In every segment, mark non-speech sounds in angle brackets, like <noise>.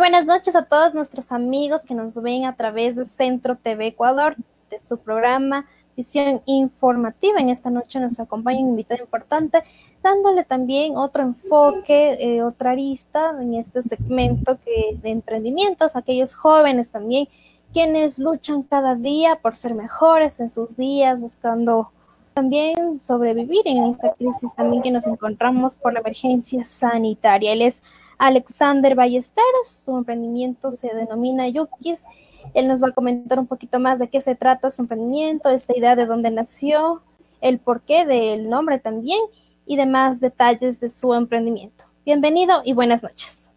Buenas noches a todos nuestros amigos que nos ven a través de Centro TV Ecuador, de su programa Visión Informativa. En esta noche nos acompaña un invitado importante, dándole también otro enfoque, eh, otra arista en este segmento que, de emprendimientos, aquellos jóvenes también, quienes luchan cada día por ser mejores en sus días, buscando también sobrevivir en esta crisis también que nos encontramos por la emergencia sanitaria. Él es Alexander Ballesteros. Su emprendimiento se denomina Yukis. Él nos va a comentar un poquito más de qué se trata su emprendimiento, esta idea de dónde nació, el porqué del nombre también y demás detalles de su emprendimiento. Bienvenido y buenas noches.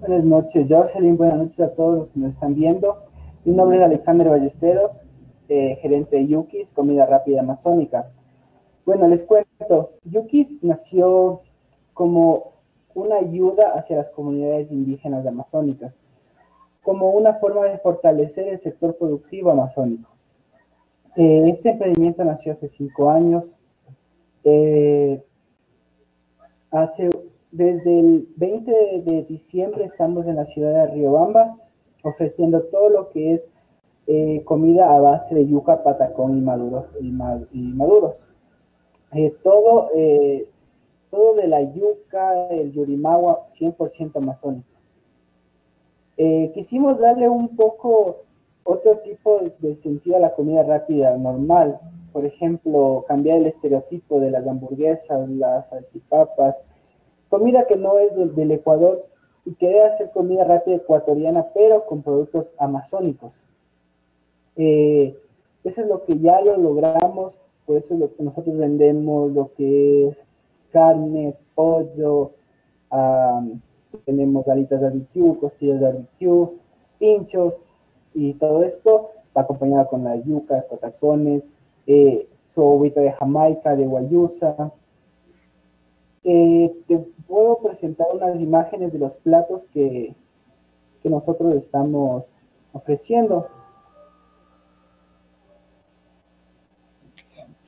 Buenas noches, Jocelyn. Buenas noches a todos los que nos están viendo. Mi nombre es Alexander Ballesteros, eh, gerente de Yukis, comida rápida amazónica. Bueno, les cuento, Yukis nació como una ayuda hacia las comunidades indígenas amazónicas, como una forma de fortalecer el sector productivo amazónico. Eh, este emprendimiento nació hace cinco años. Eh, desde el 20 de, diciembre estamos en la ciudad de Riobamba ofreciendo todo lo que es eh, comida a base de yuca, patacón y, maduros. Y, maduros. todo todo de la yuca, el yurimagua, 100% amazónico. Eh, quisimos darle un poco otro tipo de sentido a la comida rápida normal. Por ejemplo, cambiar el estereotipo de las hamburguesas, las salchipapas, comida que no es del, Ecuador y querer hacer comida rápida ecuatoriana, pero con productos amazónicos. Eh, eso es lo que ya lo logramos, por eso es lo que nosotros vendemos, lo que es carne, pollo, tenemos alitas de barbecue, costillas de barbecue, pinchos y todo esto va acompañado con la yuca, patacones, eh, su de Jamaica, de guayusa. Eh, te puedo presentar unas imágenes de los platos que, que nosotros estamos ofreciendo.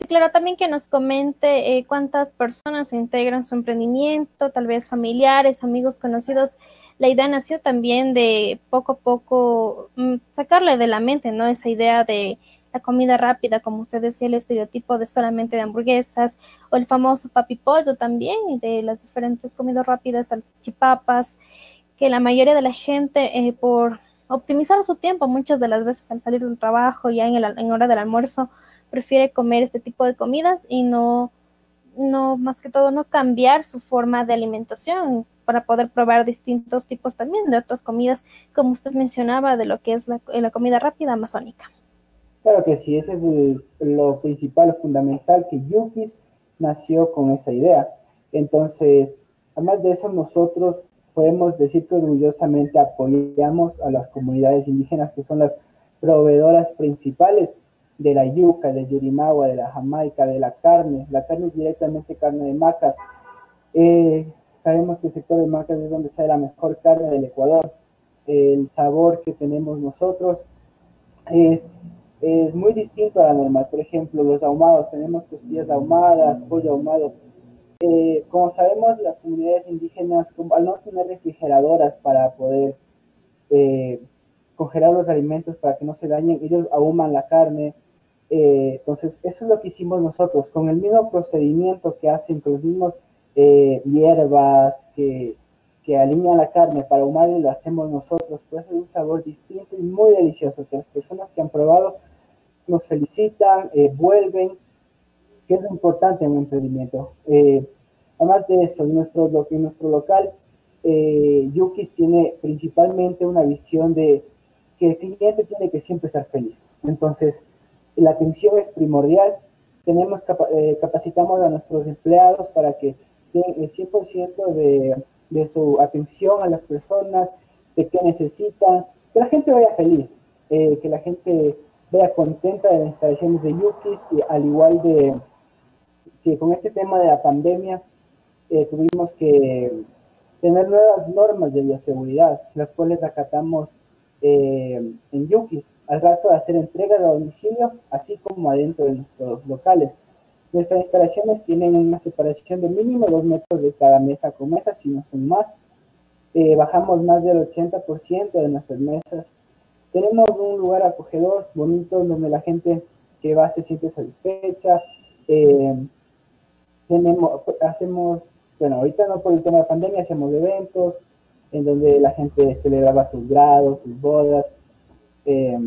Sí, claro, también que nos comente eh, cuántas personas integran su emprendimiento, tal vez familiares, amigos conocidos. La idea nació también de poco a poco mm, sacarle de la mente, ¿no? Esa idea de la comida rápida, como usted decía, el estereotipo de solamente de hamburguesas, o el famoso papi pollo también, de las diferentes comidas rápidas, salchipapas, que la mayoría de la gente, eh, por optimizar su tiempo, muchas de las veces al salir del trabajo, ya en, el, en hora del almuerzo, prefiere comer este tipo de comidas y no, no, más que todo, no cambiar su forma de alimentación para poder probar distintos tipos también de otras comidas, como usted mencionaba, de lo que es la, la comida rápida amazónica. Claro que sí, ese es lo principal, fundamental, que Yukis nació con esa idea. Entonces, además de eso, nosotros podemos decir que orgullosamente apoyamos a las comunidades indígenas, que son las proveedoras principales de la yuca, del yurimagua, de la jamaica, de la carne. La carne es directamente carne de macas. Eh, sabemos que el sector de macas es donde sale la mejor carne del Ecuador. El sabor que tenemos nosotros es, es muy distinto a la normal. Por ejemplo, los ahumados, tenemos costillas ahumadas, pollo ahumado. Eh, como sabemos, las comunidades indígenas, al no tener refrigeradoras para poder eh, congelar los alimentos para que no se dañen, ellos ahuman la carne, eh, entonces, eso es lo que hicimos nosotros, con el mismo procedimiento que hacen con los mismos eh, hierbas que, que alinean la carne para y lo hacemos nosotros. Por eso es un sabor distinto y muy delicioso, que las personas que han probado nos felicitan, eh, vuelven, que es lo importante en un emprendimiento. además de eso, en nuestro, en nuestro local, Yukis tiene principalmente una visión de que el cliente tiene que siempre estar feliz. Entonces, la atención es primordial. Tenemos eh, capacitamos a nuestros empleados para que den el 100% de, de su atención a las personas, de qué necesitan, que la gente vaya feliz, eh, que la gente vaya contenta de las instalaciones de Yukis, y al igual de que con este tema de la pandemia eh, tuvimos que tener nuevas normas de bioseguridad, las cuales acatamos eh, en Yukis, al rato de hacer entregas a domicilio, así como adentro de nuestros locales. Nuestras instalaciones tienen una separación de mínimo dos metros de cada mesa con mesa, si no son más. Eh, bajamos más del 80% de nuestras mesas. Tenemos un lugar acogedor, bonito, donde la gente que va se siente satisfecha. Eh, tenemos, hacemos, bueno, ahorita no por el tema de pandemia, hacemos eventos en donde la gente celebraba sus grados, sus bodas. Eh,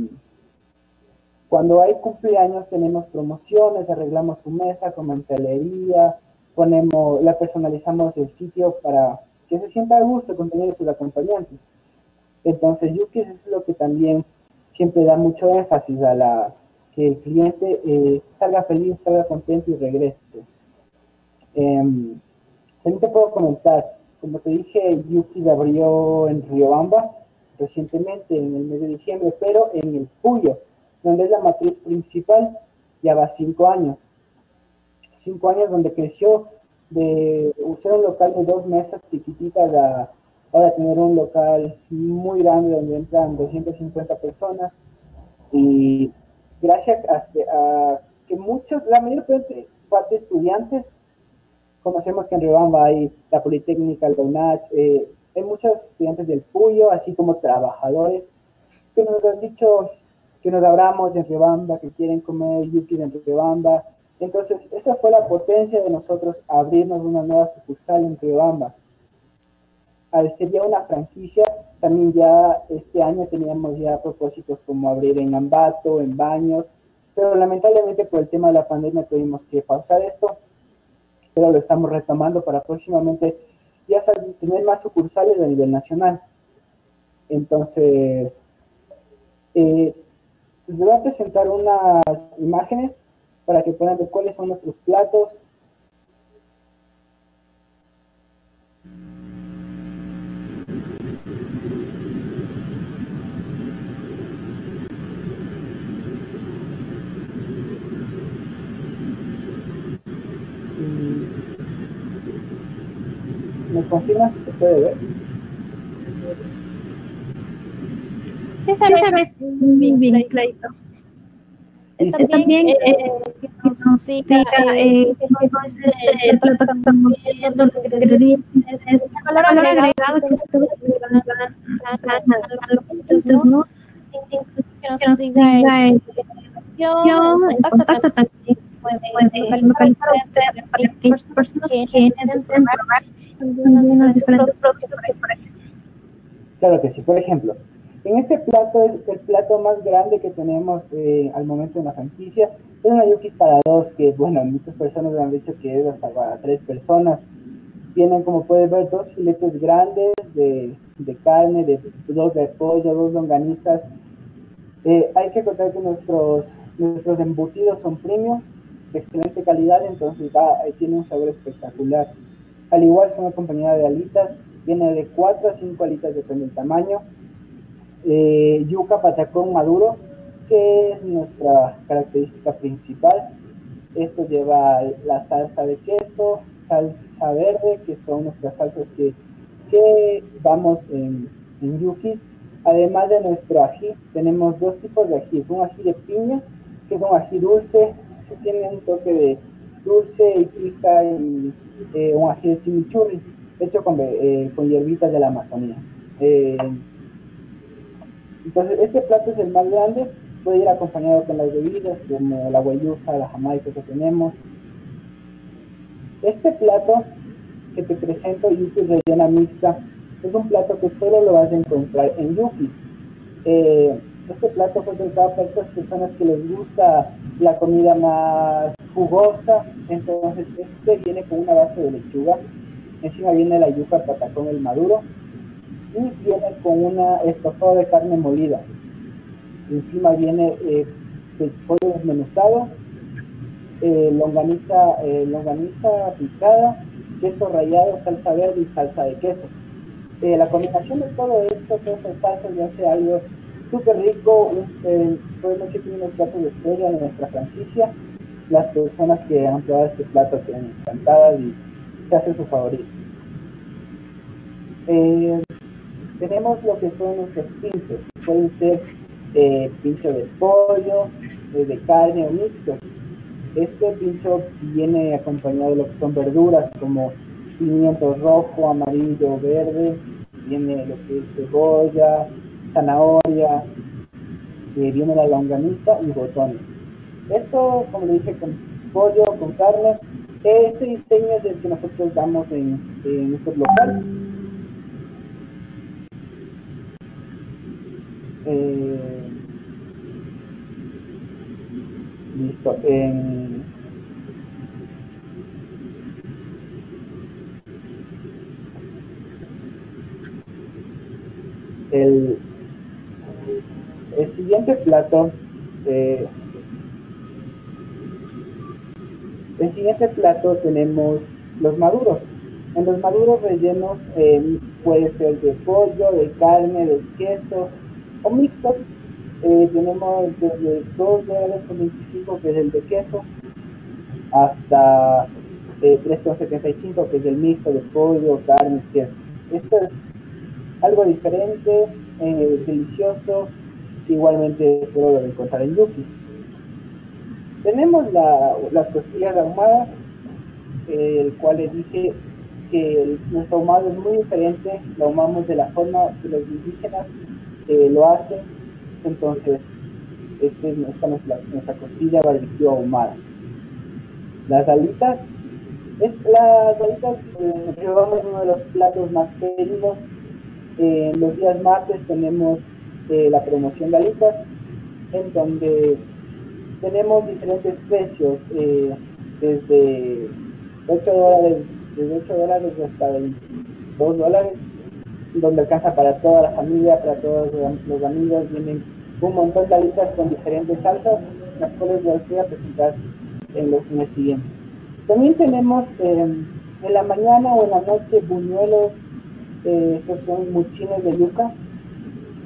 cuando hay cumpleaños tenemos promociones, arreglamos su mesa con mantelería, ponemos, la personalizamos el sitio para que se sienta a gusto con tener sus acompañantes. Entonces, Yukis es lo que también siempre da mucho énfasis a la que el cliente eh, salga feliz, salga contento y regrese. Em, también te puedo comentar, como te dije, Yukis abrió en Riobamba recientemente, en el mes de diciembre, pero en el Puyo donde es la matriz principal, ya va cinco años. Cinco años donde creció de usar un local de dos mesas chiquititas a ahora tener un local muy grande donde entran 250 personas y gracias a, que muchos, la mayor parte de estudiantes, conocemos que en Riobamba hay la Politécnica, el DONACH, eh, hay muchos estudiantes del Puyo, así como trabajadores, que nos han dicho, que nos abramos en Riobamba, que quieren comer yuki en Riobamba. Entonces, esa fue la potencia de nosotros abrirnos una nueva sucursal en Riobamba. Al ser ya una franquicia, también ya este año teníamos ya propósitos como abrir en Ambato, en Baños, pero lamentablemente por el tema de la pandemia tuvimos que pausar esto, pero lo estamos retomando para próximamente ya tener más sucursales a nivel nacional. Entonces, eh, les voy a presentar unas imágenes para que puedan ver cuáles son nuestros platos. ¿Me confirmas si se puede ver? Sí, se, sí, ve, ve bien, bien clarito. También, también eh, eh, nos diga eh, este, este plato que estamos viendo, los ingredientes, este valor agregado que entonces, ¿no? Que nos diga el el contacto también puede localizar usted para aquellas personas que necesiten probar los diferentes productos que ofrecen. Claro que sí, por ejemplo, en este plato es el plato más grande que tenemos eh, al momento en la franquicia. Es una yukis para dos, que bueno, muchas personas me han dicho que es hasta para tres personas. Tienen, como puedes ver, dos filetes grandes de, de carne, de, dos de pollo, dos longanizas. Eh, hay que contar que nuestros, nuestros embutidos son premium, de excelente calidad, entonces va, tiene un sabor espectacular. Al igual son acompañadas de alitas, viene de 4 a 5 alitas, depende del tamaño eh, yuca patacón maduro, que es nuestra característica principal. Esto lleva la salsa de queso, salsa verde, que son nuestras salsas que, que vamos en, en yukis. Además de nuestro ají, tenemos dos tipos de ají. un ají de piña, que es un ají dulce, se tiene un toque de dulce y pica, y eh, un ají de chimichurri, hecho con, eh, con hierbitas de la Amazonía. Eh, entonces, este plato es el más grande, puede ir acompañado con las bebidas, como la guayusa, la jamaica que tenemos. Este plato que te presento, yuki rellena mixta, es un plato que solo lo vas a encontrar en yukis. Este plato fue pensado para esas personas que les gusta la comida más jugosa, entonces este viene con una base de lechuga, encima viene la yuca patacón el maduro, y viene con una estofado de carne molida. Encima viene eh, el pollo desmenuzado, longaniza, longaniza picada, queso rallado, salsa verde y salsa de queso. la combinación de todo esto, todas esas salsas, ya hace algo súper rico, podemos decir que unos platos de estrella de nuestra franquicia. Las personas que han probado este plato quedan encantadas y se hace su favorito. Eh, tenemos lo que son nuestros pinchos, pueden ser eh, pincho de pollo, eh, de carne o mixtos. Este pincho viene acompañado de lo que son verduras como pimiento rojo, amarillo, verde, viene lo que es cebolla, zanahoria, viene la longaniza y botones. Esto, como le dije, con pollo, con carne. Este diseño es el que nosotros damos en, en nuestro local. Eh, listo. En, el, el siguiente plato, eh, el siguiente plato tenemos los maduros. En los maduros rellenos eh, puede ser de pollo, de carne, de queso o mixtos. Eh, tenemos desde 2 dólares con 25 que es el de queso hasta 3,75 que es el mixto de pollo, carne, queso. Esto es algo diferente, delicioso igualmente solo lo encontrar en Yukis. Tenemos las costillas ahumadas, el cual le dije que nuestro ahumado es muy diferente, lo ahumamos de la forma que los indígenas eh, lo hacen, entonces este, es nuestra, costilla barbecue ahumada. Las alitas, es, las alitas eh, llevamos uno de los platos más pedidos. Eh, los días martes tenemos la promoción de alitas, en donde tenemos diferentes precios, eh, desde 8 dólares, desde 8 dólares hasta 2 dólares, donde alcanza para toda la familia, para todos los amigos, vienen un montón de alitas con diferentes salsas, las cuales les voy a presentar en los meses siguientes. También tenemos eh, en la mañana o en la noche buñuelos, eh, estos son muchines de yuca,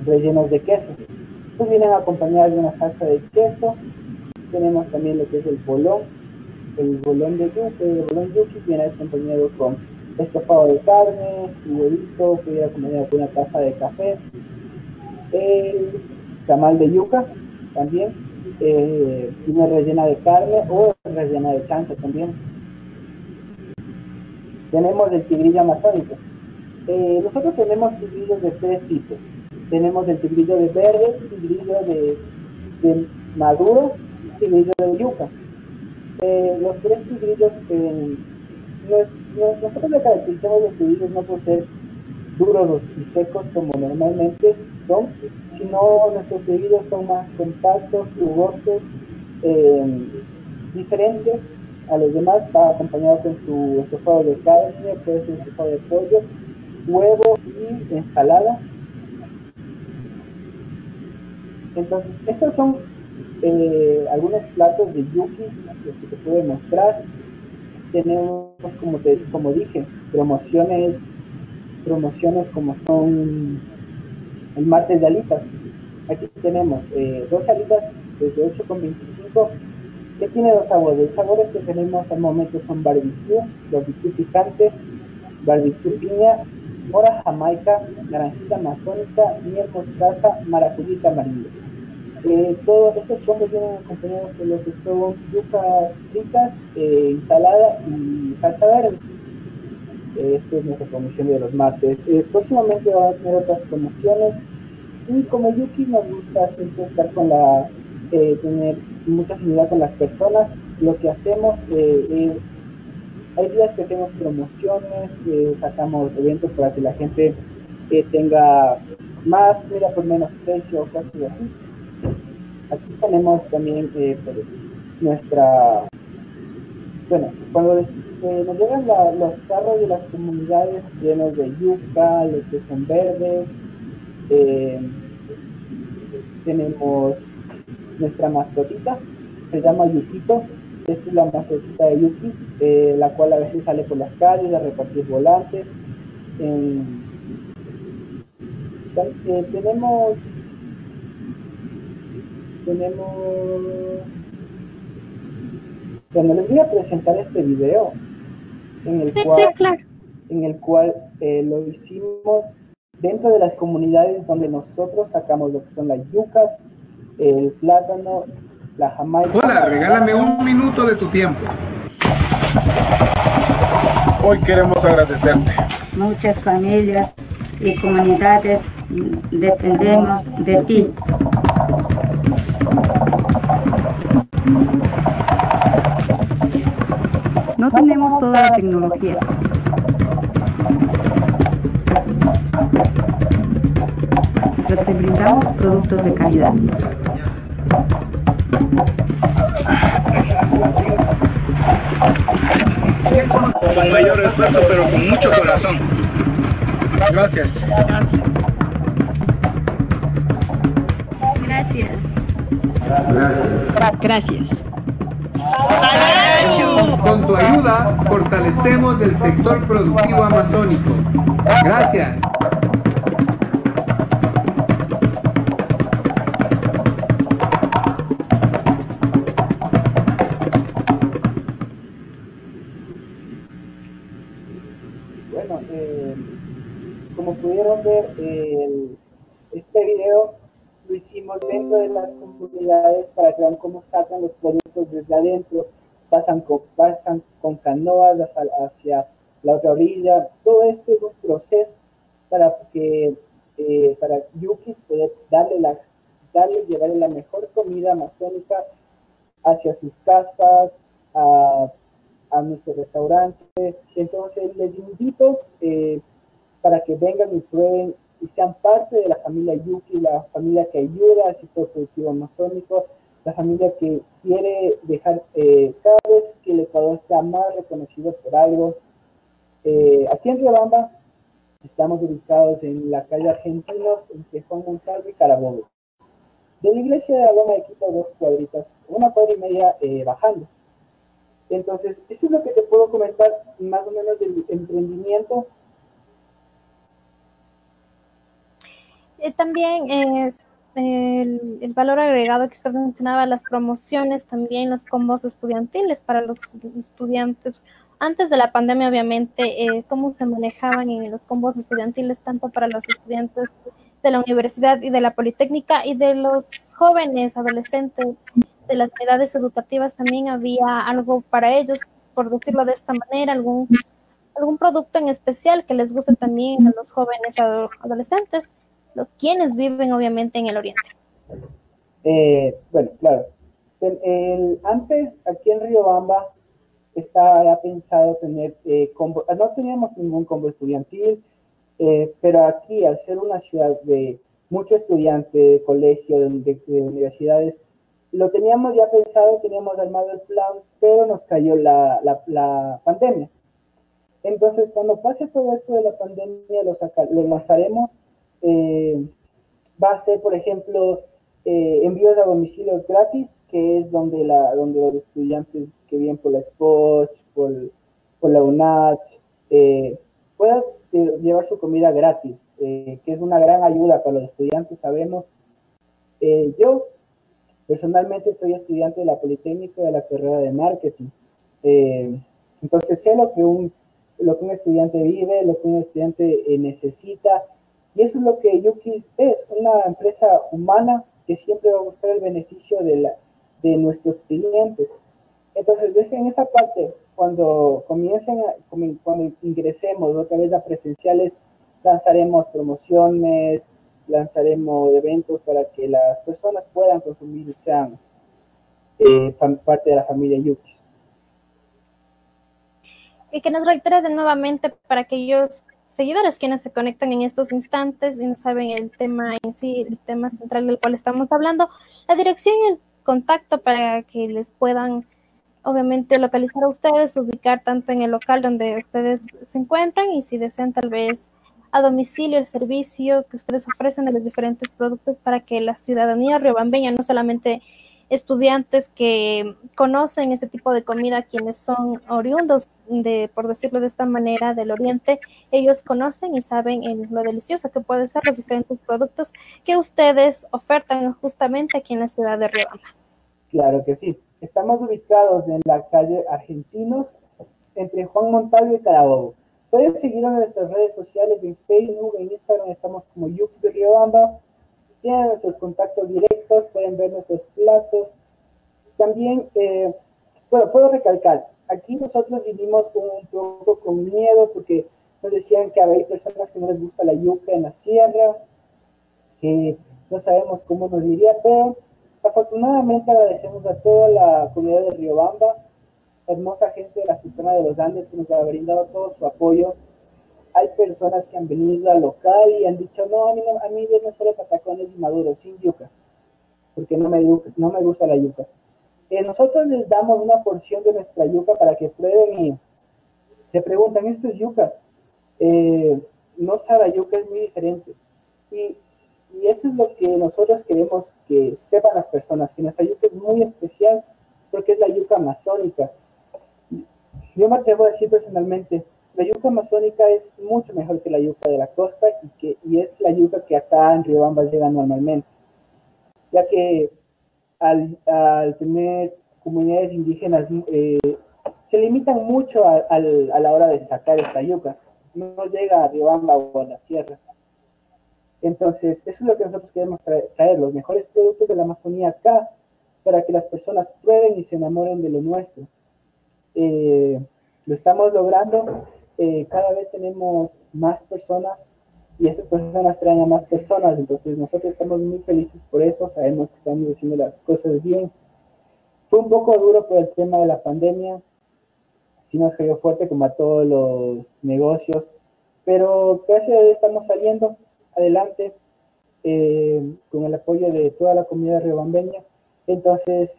rellenos de queso. Estos vienen acompañados de una salsa de queso. Tenemos también lo que es el bolón, el bolón de yuki, el bolón yuki viene acompañado con estofado de carne, su huevito, que viene acompañado con una taza de café, el tamal de yuca también, eh, viene rellena de carne o rellena de chancho también. Tenemos el tigrillo amazónico. Eh, nosotros tenemos tigrillos de tres tipos tenemos el tigrillo de verde, tigrillo de, de maduro tigrillo de yuca. Eh, los tres tigrillos, eh, nosotros le caracterizamos los tigrillos no por ser duros y secos como normalmente son, sino nuestros tigrillos son más compactos, jugosos, eh, diferentes a los demás, está acompañado con su estofado de carne, puede ser estofado de pollo, huevo y ensalada Entonces, estos son eh, algunos platos de yukis que te puedo mostrar. Tenemos, como, te, como dije, promociones, promociones como son el martes de alitas. Aquí tenemos eh, dos alitas desde 8,25 que tiene dos sabores. Los sabores que tenemos al momento son barbecue, barbecue picante, barbecue piña, mora jamaica, naranjita amazónica, miel mostaza, maracuyita amarillo. Eh, todos estos platos vienen acompañados de lo que son yucas fritas, eh, ensalada y salsa verde. Eh, esta es nuestra promoción de los martes. Eh, próximamente va a tener otras promociones. Y como Yuki nos gusta siempre estar con la, tener mucha afinidad con las personas, lo que hacemos hay días que hacemos promociones, sacamos eventos para que la gente tenga más comida por menos precio, cosas así. Aquí tenemos también eh, pues, nuestra, bueno, cuando eh, nos llegan los carros de las comunidades llenos de yuca, los que son verdes, eh, tenemos nuestra mascotita, se llama Yuquito, esta es la mascotita de Yuki, eh, la cual a veces sale por las calles a repartir volantes. Tenemos tenemos bueno les voy a presentar este video en el cual, en el cual eh, lo hicimos dentro de las comunidades donde nosotros sacamos lo que son las yucas el plátano la Jamaica. Hola, regálame un minuto de tu tiempo. Hoy queremos agradecerte. Muchas familias y comunidades dependemos de ti. Toda la tecnología. Pero te brindamos productos de calidad. Con mayor esfuerzo, pero con mucho corazón. Gracias. Gracias. Gracias. Gracias. Con tu ayuda fortalecemos el sector productivo amazónico. Gracias. este video lo hicimos dentro de las comunidades para que vean cómo sacan los productos desde adentro, pasan con, pasan con canoas hacia la otra orilla. Todo esto es un proceso para que eh, para Yukis poder darle la darle llevarle la mejor comida amazónica hacia sus casas, a, a nuestro restaurante. Entonces les invito eh, para que vengan y prueben y sean parte de la familia Yuki, la familia que ayuda al sector productivo amazónico, la familia que quiere dejar eh, cada vez que el Ecuador sea más reconocido por algo. Eh, aquí en Riobamba estamos ubicados en la calle Argentinos, en Juan Montalvo y Carabobo. De la iglesia de la de Quito, dos cuadritas, una cuadra y media eh, bajando. Entonces, eso es lo que te puedo comentar más o menos del emprendimiento también es el, valor agregado que usted mencionaba, las promociones, también los combos estudiantiles para los estudiantes. Antes de la pandemia, obviamente, eh, cómo se manejaban en los combos estudiantiles, tanto para los estudiantes de la universidad y de la politécnica y de los jóvenes, adolescentes de las edades educativas, también había algo para ellos, por decirlo de esta manera, algún, algún producto en especial que les guste también a los jóvenes adolescentes quienes viven obviamente en el oriente. Eh, bueno, claro. antes, aquí en Riobamba, estaba pensado tener eh, combo, no teníamos ningún combo estudiantil, eh, pero aquí, al ser una ciudad de muchos estudiantes de colegio, de, universidades, lo teníamos ya pensado, teníamos armado el plan, pero nos cayó la, la, pandemia. Entonces, cuando pase todo esto de la pandemia, lo, lo lanzaremos eh, va a ser, por ejemplo, eh, envíos a domicilios gratis, que es donde, la, donde los estudiantes que vienen por la SPOCH, por, por la UNACH, eh, puedan llevar su comida gratis, que es una gran ayuda para los estudiantes, sabemos. yo personalmente soy estudiante de la Politécnica de la carrera de marketing. entonces sé lo que un lo que un estudiante vive, lo que un estudiante necesita y eso es lo que Yuki es, una empresa humana que siempre va a buscar el beneficio de, la, de nuestros clientes. Entonces, desde en esa parte, cuando comiencen, cuando ingresemos otra vez a presenciales, lanzaremos promociones, lanzaremos eventos para que las personas puedan consumir y sean eh, parte de la familia Yuki. Y que nos reitere de nuevamente para que ellos seguidores quienes se conectan en estos instantes y no saben el tema en sí, el tema central del cual estamos hablando, la dirección y el contacto para que les puedan obviamente localizar a ustedes, ubicar tanto en el local donde ustedes se encuentran y si desean tal vez a domicilio el servicio que ustedes ofrecen de los diferentes productos para que la ciudadanía riobambeña no solamente estudiantes que conocen este tipo de comida, quienes son oriundos de, por decirlo de esta manera, del oriente, ellos conocen y saben lo delicioso que pueden ser los diferentes productos que ustedes ofertan justamente aquí en la ciudad de Riobamba. Claro que sí. Estamos ubicados en la calle Argentinos, entre Juan Montalvo y Carabobo. Pueden seguirnos en nuestras redes sociales, en Facebook, en Instagram, estamos como Yux de Riobamba. Tienen nuestros contactos directos, pueden ver nuestros platos. También, eh, bueno, puedo recalcar, aquí nosotros vivimos un poco con miedo porque nos decían que hay personas que no les gusta la yuca en la sierra, que no sabemos cómo nos diría, pero afortunadamente agradecemos a toda la comunidad de Riobamba hermosa gente de la Sultana de los Andes que nos ha brindado todo su apoyo. Hay personas que han venido al local y han dicho, no, a mí, no, a mí no solo patacones y maduros, sin yuca, porque no me, no me gusta la yuca. Eh, nosotros les damos una porción de nuestra yuca para que prueben y se preguntan, ¿esto es yuca? Eh, no sabe yuca, es muy diferente. Y, eso es lo que nosotros queremos que sepan las personas, que nuestra yuca es muy especial porque es la yuca amazónica yo me atrevo a decir personalmente, la yuca amazónica es mucho mejor que la yuca de la costa y, que, y es la yuca que acá en Riobamba llega normalmente, ya que al, tener comunidades indígenas eh, se limitan mucho a, la hora de sacar esta yuca, no llega a Riobamba o a la sierra. Entonces, eso es lo que nosotros queremos traer, los mejores productos de la Amazonía acá, para que las personas prueben y se enamoren de lo nuestro. Eh, lo estamos logrando. Eh, cada vez tenemos más personas y esas personas traen a más personas. Entonces nosotros estamos muy felices por eso. Sabemos que estamos haciendo las cosas bien. Fue un poco duro por el tema de la pandemia. Sí nos cayó fuerte como a todos los negocios. Pero gracias a Dios estamos saliendo adelante eh, con el apoyo de toda la comunidad rebambeña. Entonces,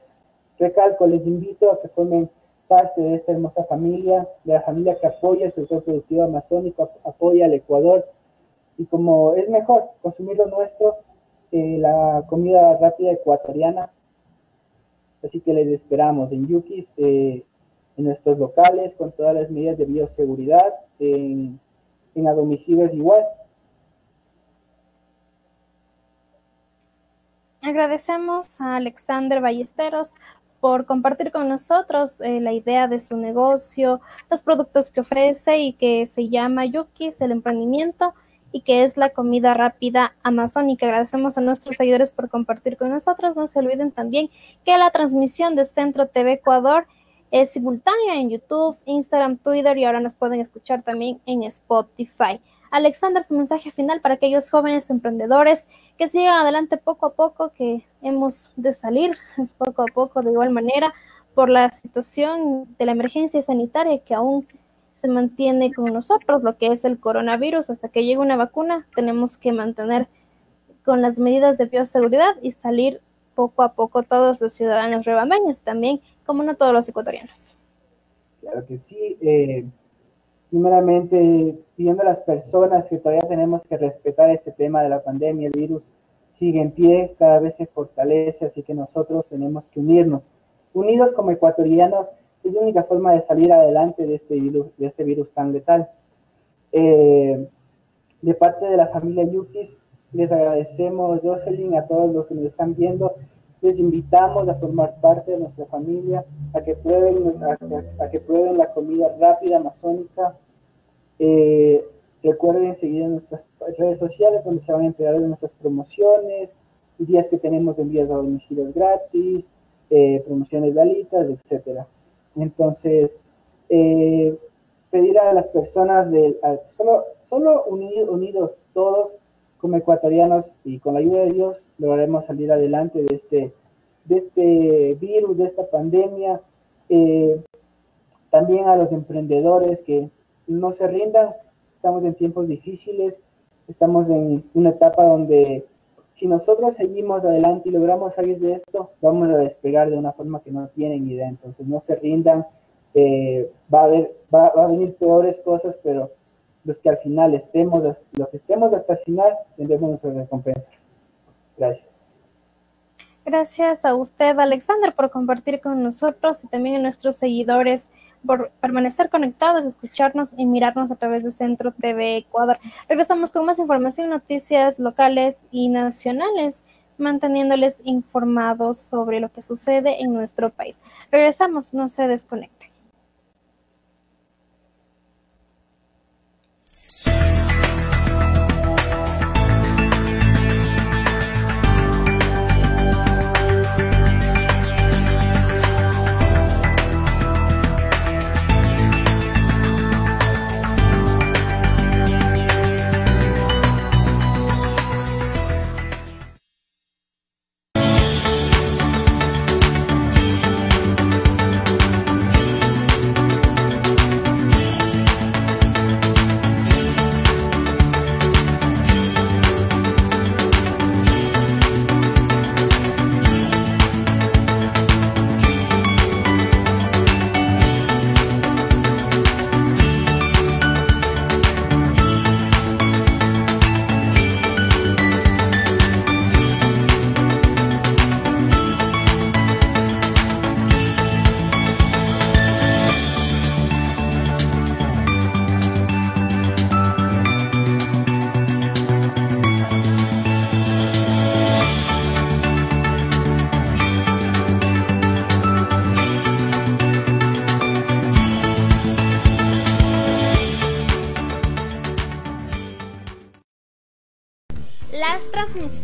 recalco, les invito a que formen parte de esta hermosa familia, de la familia que apoya el sector productivo amazónico, apoya al Ecuador. Y como es mejor consumir lo nuestro, eh, la comida rápida ecuatoriana. Así que les esperamos en Yukis, eh, en nuestros locales, con todas las medidas de bioseguridad, en, en a domicilios igual. Agradecemos a Alexander Ballesteros por compartir con nosotros eh, la idea de su negocio, los productos que ofrece y que se llama Yukis, el emprendimiento y que es la comida rápida amazónica. Agradecemos a nuestros seguidores por compartir con nosotros. No se olviden también que la transmisión de Centro TV Ecuador es simultánea en YouTube, Instagram, Twitter y ahora nos pueden escuchar también en Spotify. Alexander, su mensaje final para aquellos jóvenes emprendedores que sigan adelante poco a poco, que hemos de salir poco a poco de igual manera por la situación de la emergencia sanitaria que aún se mantiene con nosotros, lo que es el coronavirus, hasta que llegue una vacuna, tenemos que mantener con las medidas de bioseguridad y salir poco a poco todos los ciudadanos rebameños también, como no todos los ecuatorianos. Claro que sí. Eh, primeramente pidiendo a las personas que todavía tenemos que respetar este tema de la pandemia, el virus sigue en pie, cada vez se fortalece, así que nosotros tenemos que unirnos. Unidos como ecuatorianos es la única forma de salir adelante de este virus, de este virus tan letal. Eh, de parte de la familia Yukis, les agradecemos, Jocelyn, a todos los que nos están viendo. Les invitamos a formar parte de nuestra familia, a que prueben, a, que prueben la comida rápida amazónica. Eh, recuerden seguir en nuestras redes sociales donde se van a enterar de nuestras promociones, días que tenemos envíos a domicilios gratis, eh, promociones de alitas, etc. Entonces, eh, pedir a las personas, de, solo, solo unidos todos, como ecuatorianos y con la ayuda de Dios lograremos salir adelante de este, de este virus, de esta pandemia. Eh, también a los emprendedores que no se rindan, estamos en tiempos difíciles, estamos en una etapa donde si nosotros seguimos adelante y logramos salir de esto, vamos a despegar de una forma que no tienen idea. Entonces no se rindan, eh, va, a haber, va, va a venir peores cosas, pero los que al final estemos, los que estemos hasta el final, tendremos nuestras recompensas. Gracias. Gracias a usted, Alexander, por compartir con nosotros y también a nuestros seguidores por permanecer conectados, escucharnos y mirarnos a través de Centro TV Ecuador. Regresamos con más información, noticias locales y nacionales, manteniéndoles informados sobre lo que sucede en nuestro país. Regresamos, no se desconecten.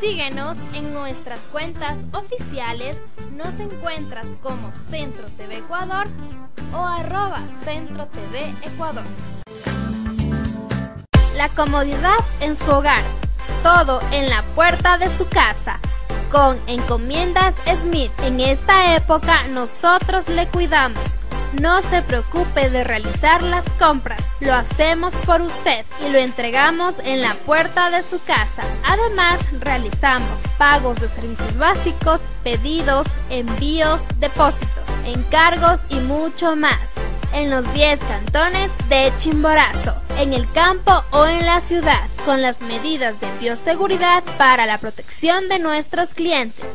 Síguenos en nuestras cuentas oficiales. Nos encuentras como Centro TV Ecuador o arroba Centro TV Ecuador. La comodidad en su hogar. Todo en la puerta de su casa. Con Encomiendas Smith. En esta época nosotros le cuidamos no se preocupe de realizar las compras, lo hacemos por usted y lo entregamos en la puerta de su casa. Además, realizamos pagos de servicios básicos, pedidos, envíos, depósitos, encargos y mucho más en los 10 cantones de Chimborazo, en el campo o en la ciudad, con las medidas de bioseguridad para la protección de nuestros clientes.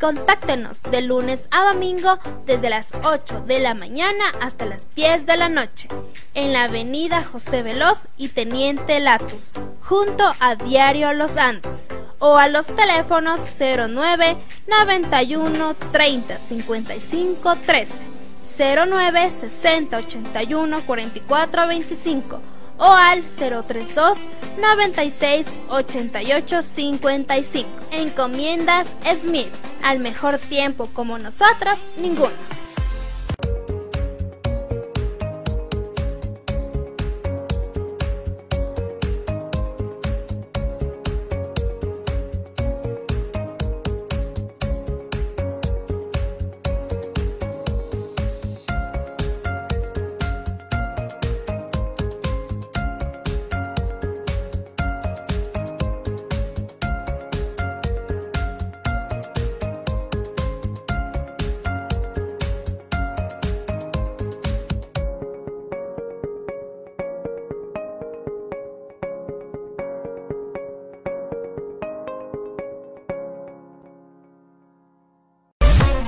Contáctenos de lunes a domingo desde las 8 de la mañana hasta las 10 de la noche en la avenida José Veloz y Teniente Latus, junto a Diario Los Andes, o a los teléfonos 09 91 30 55 13, 09 60 81 44 25 o al 032 96 88 55. Encomiendas Smith. Al mejor tiempo como nosotros, ninguno.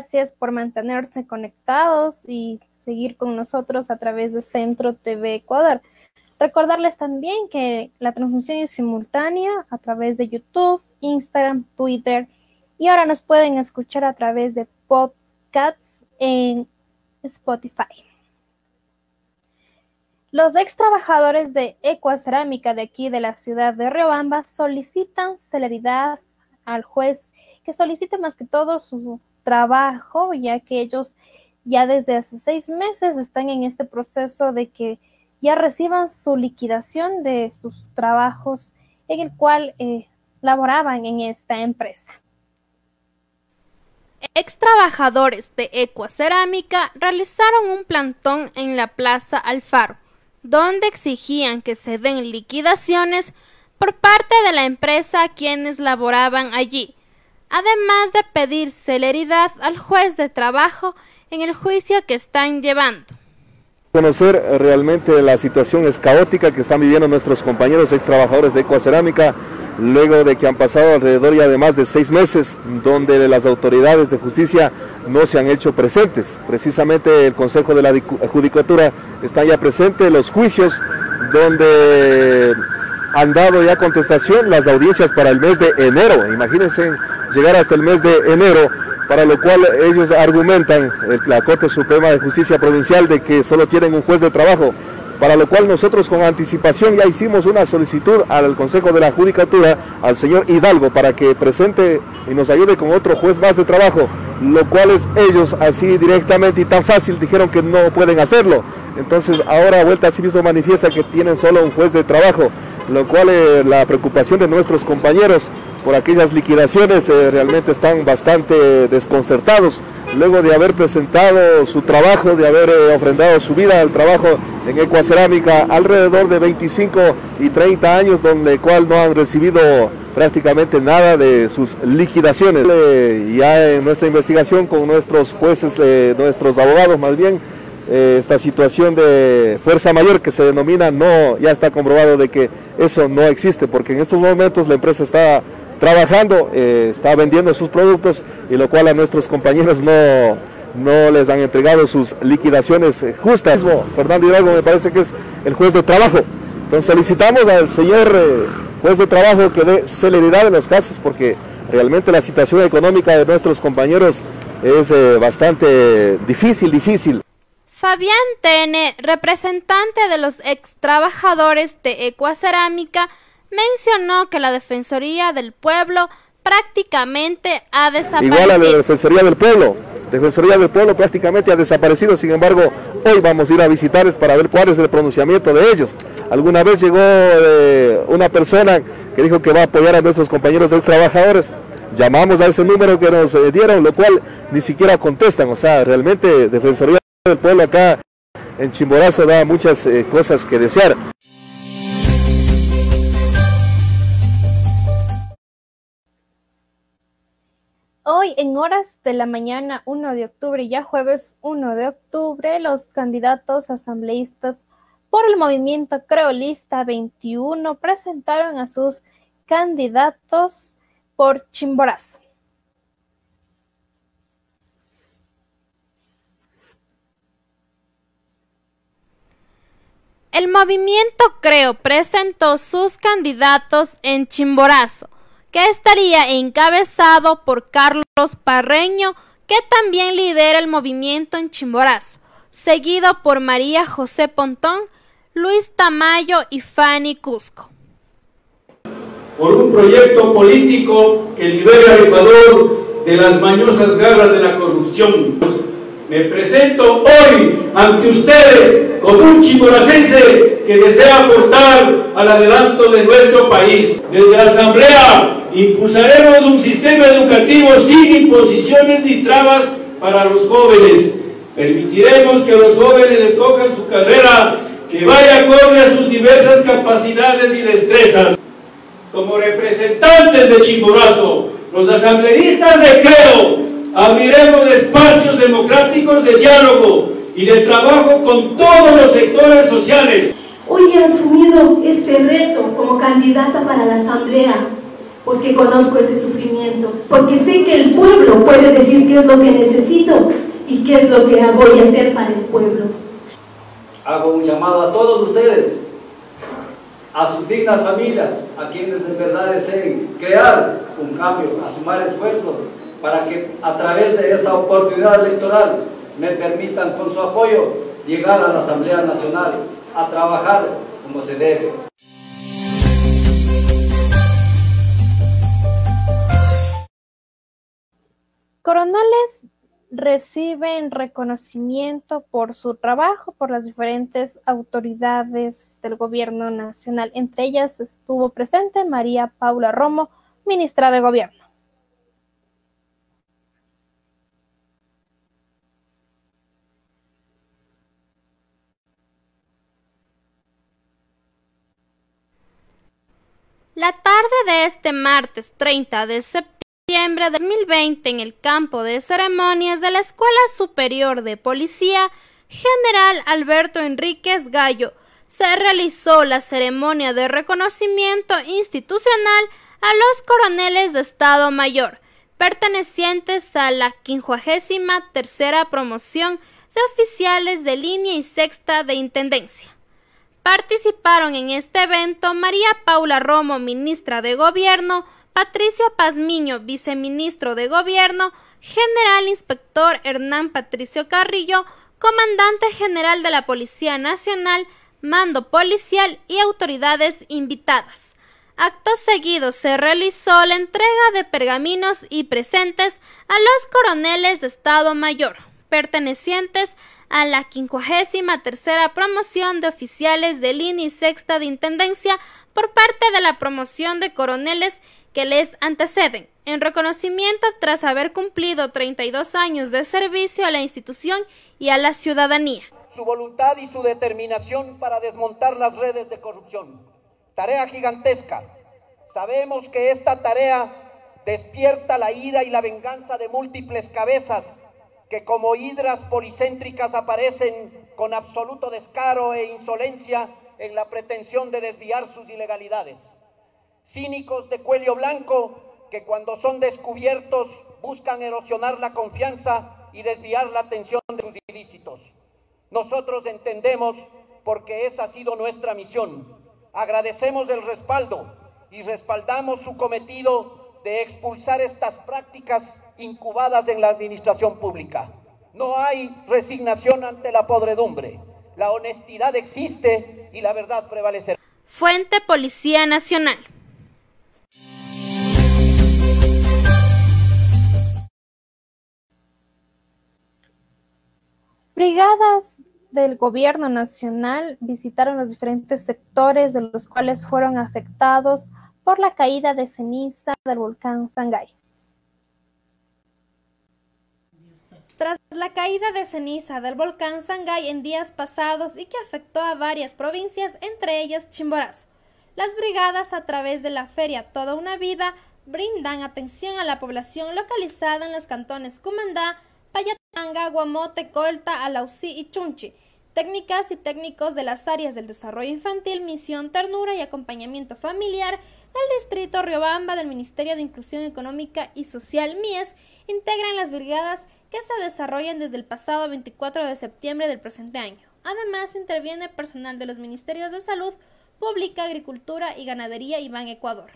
Gracias por mantenerse conectados y seguir con nosotros a través de Centro TV Ecuador. Recordarles también que la transmisión es simultánea a través de YouTube, Instagram, Twitter y ahora nos pueden escuchar a través de podcasts en Spotify. Los ex trabajadores de Ecuacerámica de aquí de la ciudad de Riobamba solicitan celeridad al juez que solicite más que todo su trabajo, ya que ellos ya desde hace seis meses están en este proceso de que ya reciban su liquidación de sus trabajos en el cual eh, laboraban en esta empresa. Ex trabajadores de Ecuacerámica realizaron un plantón en la Plaza Alfaro, donde exigían que se den liquidaciones por parte de la empresa a quienes laboraban allí, además de pedir celeridad al juez de trabajo en el juicio que están llevando. Conocer realmente la situación es caótica que están viviendo nuestros compañeros ex trabajadores de Ecuacerámica, luego de que han pasado alrededor ya de más de seis meses, donde las autoridades de justicia no se han hecho presentes. Precisamente el Consejo de la Judicatura está ya presente, los juicios donde han dado ya contestación las audiencias para el mes de enero. Imagínense llegar hasta el mes de enero, para lo cual ellos argumentan, la Corte Suprema de Justicia Provincial, de que solo tienen un juez de trabajo, para lo cual nosotros con anticipación ya hicimos una solicitud al Consejo de la Judicatura, al señor Hidalgo, para que presente y nos ayude con otro juez más de trabajo, lo cual es ellos así directamente y tan fácil dijeron que no pueden hacerlo. Entonces ahora vuelta a sí mismo manifiesta que tienen solo un juez de trabajo, lo cual es la preocupación de nuestros compañeros por aquellas liquidaciones eh, realmente están bastante desconcertados luego de haber presentado su trabajo, de haber eh, ofrendado su vida al trabajo en Ecuacerámica alrededor de 25 y 30 años, donde cual no han recibido prácticamente nada de sus liquidaciones. Eh, ya en nuestra investigación con nuestros jueces, nuestros abogados más bien, esta situación de fuerza mayor que se denomina, no, ya está comprobado de que eso no existe, porque en estos momentos la empresa está trabajando, eh, está vendiendo sus productos y lo cual a nuestros compañeros no, no les han entregado sus liquidaciones eh, justas. Fernando Hidalgo me parece que es el juez de trabajo. Entonces solicitamos al señor eh, juez de trabajo que dé celeridad en los casos porque realmente la situación económica de nuestros compañeros es bastante difícil, difícil. Fabián Tene, representante de los ex trabajadores de Ecuacerámica, mencionó que la Defensoría del Pueblo prácticamente ha desaparecido. Igual a la Defensoría del Pueblo. Defensoría del Pueblo prácticamente ha desaparecido, sin embargo, hoy vamos a ir a visitarles para ver cuál es el pronunciamiento de ellos. Alguna vez llegó eh, una persona que dijo que va a apoyar a nuestros compañeros de trabajadores. Llamamos a ese número que nos eh, dieron, lo cual ni siquiera contestan. O sea, realmente Defensoría el pueblo acá en Chimborazo da muchas eh, cosas que desear. Hoy en horas de la mañana 1 de octubre, ya jueves 1 de octubre, los candidatos asambleístas por el movimiento Creolista 21 presentaron a sus candidatos por Chimborazo. El movimiento Creo presentó sus candidatos en Chimborazo, que estaría encabezado por Carlos Parreño, que también lidera el movimiento en Chimborazo, seguido por María José Pontón, Luis Tamayo y Fanny Cusco. Por un proyecto político que libere al Ecuador de las mañosas garras de la corrupción. Me presento hoy ante ustedes como un chimboracense que desea aportar al adelanto de nuestro país. Desde la Asamblea impulsaremos un sistema educativo sin imposiciones ni trabas para los jóvenes. Permitiremos que los jóvenes escojan su carrera que vaya acorde a sus diversas capacidades y destrezas. Como representantes de Chimborazo, los asambleístas de Creo, abriremos espacios democráticos de diálogo y de trabajo con todos los sectores sociales. Hoy he asumido este reto como candidata para la asamblea porque conozco ese sufrimiento, porque sé que el pueblo puede decir qué es lo que necesito y qué es lo que voy a hacer para el pueblo. Hago un llamado a todos ustedes, a sus dignas familias, a quienes en verdad deseen crear un cambio, a sumar esfuerzos para que a través de esta oportunidad electoral me permitan con su apoyo llegar a la Asamblea Nacional a trabajar como se debe. Coroneles reciben reconocimiento por su trabajo por las diferentes autoridades del gobierno nacional. Entre ellas estuvo presente María Paula Romo, ministra de Gobierno. La tarde de este martes 30 de septiembre de 2020 en el campo de ceremonias de la Escuela Superior de Policía General Alberto Enríquez Gallo se realizó la ceremonia de reconocimiento institucional a los coroneles de Estado Mayor, pertenecientes a la 53 tercera promoción de oficiales de línea y sexta de Intendencia. Participaron en este evento María Paula Romo, ministra de Gobierno, Patricio Pazmiño, viceministro de Gobierno, General Inspector Hernán Patricio Carrillo, Comandante General de la Policía Nacional, Mando Policial y autoridades invitadas. Acto seguido se realizó la entrega de pergaminos y presentes a los coroneles de Estado Mayor, pertenecientes a la 53 tercera promoción de oficiales de línea y sexta de intendencia por parte de la promoción de coroneles que les anteceden, en reconocimiento tras haber cumplido 32 años de servicio a la institución y a la ciudadanía. Su voluntad y su determinación para desmontar las redes de corrupción. Tarea gigantesca. Sabemos que esta tarea despierta la ira y la venganza de múltiples cabezas que como hidras policéntricas aparecen con absoluto descaro e insolencia en la pretensión de desviar sus ilegalidades. Cínicos de cuello blanco que cuando son descubiertos buscan erosionar la confianza y desviar la atención de sus ilícitos. Nosotros entendemos porque esa ha sido nuestra misión. Agradecemos el respaldo y respaldamos su cometido de expulsar estas prácticas incubadas en la administración pública. No hay resignación ante la podredumbre. La honestidad existe y la verdad prevalecerá. Fuente Policía Nacional. Brigadas del gobierno nacional visitaron los diferentes sectores de los cuales fueron afectados por la caída de ceniza del volcán Sangay. Tras la caída de ceniza del volcán Sangay en días pasados y que afectó a varias provincias, entre ellas Chimborazo, las brigadas a través de la feria Toda una Vida brindan atención a la población localizada en los cantones Cumandá, Payatanga, Guamote, Colta, Alausí y Chunchi. Técnicas y técnicos de las áreas del desarrollo infantil, misión, ternura y acompañamiento familiar del Distrito Riobamba del Ministerio de Inclusión Económica y Social MIES integran las brigadas que se desarrollan desde el pasado 24 de septiembre del presente año. Además, interviene personal de los Ministerios de Salud, Pública, Agricultura y Ganadería y Ban Ecuador.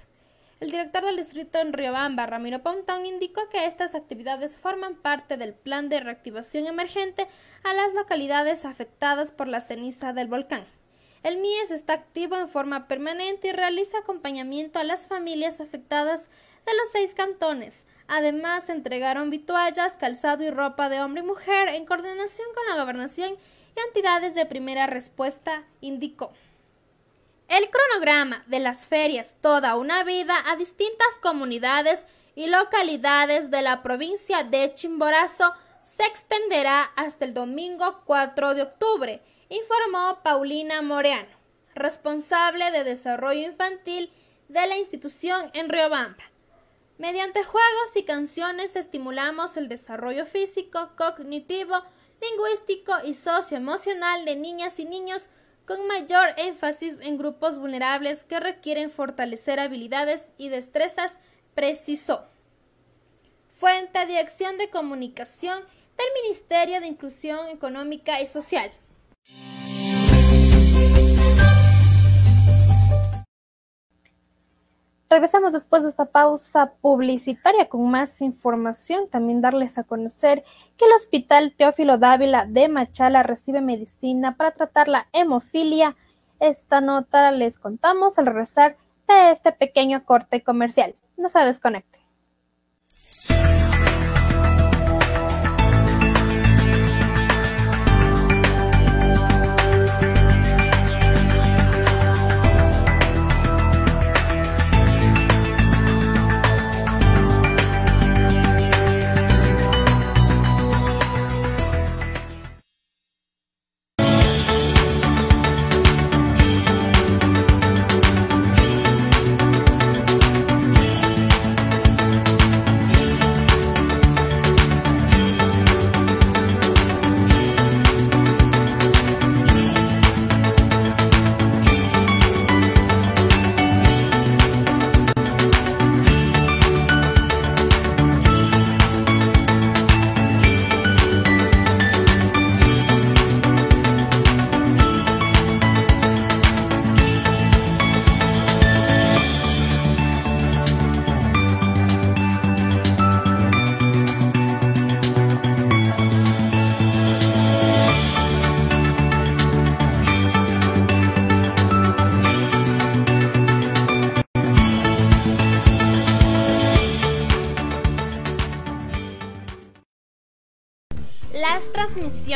El director del distrito en Riobamba, Ramiro Pontón, indicó que estas actividades forman parte del plan de reactivación emergente a las localidades afectadas por la ceniza del volcán. El MIES está activo en forma permanente y realiza acompañamiento a las familias afectadas de los seis cantones. Además, entregaron vituallas, calzado y ropa de hombre y mujer en coordinación con la gobernación y entidades de primera respuesta, indicó. El cronograma de las ferias Toda una vida a distintas comunidades y localidades de la provincia de Chimborazo se extenderá hasta el domingo 4 de octubre, informó Paulina Moreano, responsable de desarrollo infantil de la institución en Riobamba. Mediante juegos y canciones estimulamos el desarrollo físico, cognitivo, lingüístico y socioemocional de niñas y niños con mayor énfasis en grupos vulnerables que requieren fortalecer habilidades y destrezas, precisó. Fuente de acción de comunicación del Ministerio de Inclusión Económica y Social. Regresamos después de esta pausa publicitaria con más información. También darles a conocer que el Hospital Teófilo Dávila de Machala recibe medicina para tratar la hemofilia. Esta nota les contamos al regresar de este pequeño corte comercial. No se desconecte.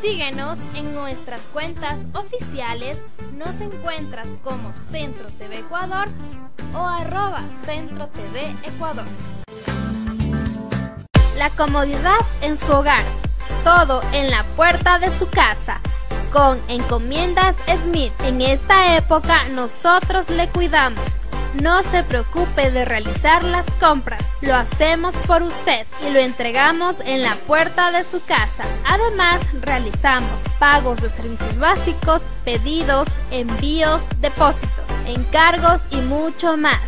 Síguenos en nuestras cuentas oficiales. Nos encuentras como Centro TV Ecuador o arroba Centro TV Ecuador. La comodidad en su hogar. Todo en la puerta de su casa. Con Encomiendas Smith. En esta época nosotros le cuidamos no se preocupe de realizar las compras, lo hacemos por usted y lo entregamos en la puerta de su casa. Además, realizamos pagos de servicios básicos, pedidos, envíos, depósitos, encargos y mucho más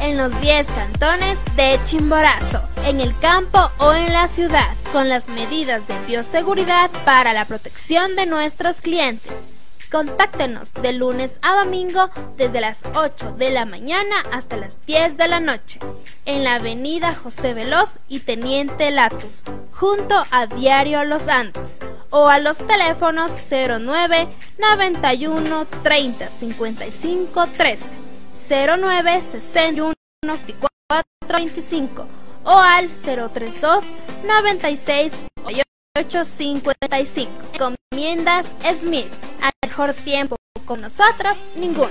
en los 10 cantones de Chimborazo, en el campo o en la ciudad, con las medidas de bioseguridad para la protección de nuestros clientes. Contáctenos de lunes a domingo desde las 8 de la mañana hasta las 10 de la noche en la avenida José Veloz y Teniente Latus, junto a Diario Los Andes o a los teléfonos 09 91 30 55 13, 09 61 24 25 o al 032 96 88 55. Encomiendas Smith. Al mejor tiempo con nosotros, ninguno.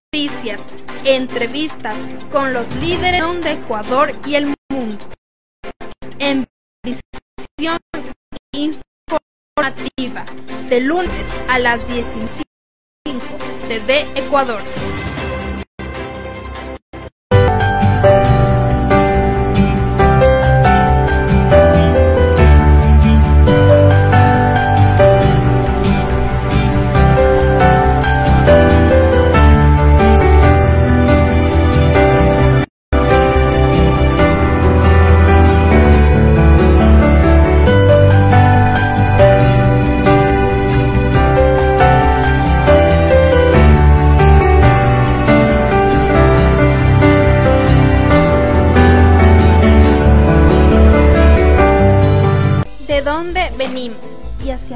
entrevistas con los líderes de Ecuador y el mundo. En visión informativa, de lunes a las 15 TV Ecuador.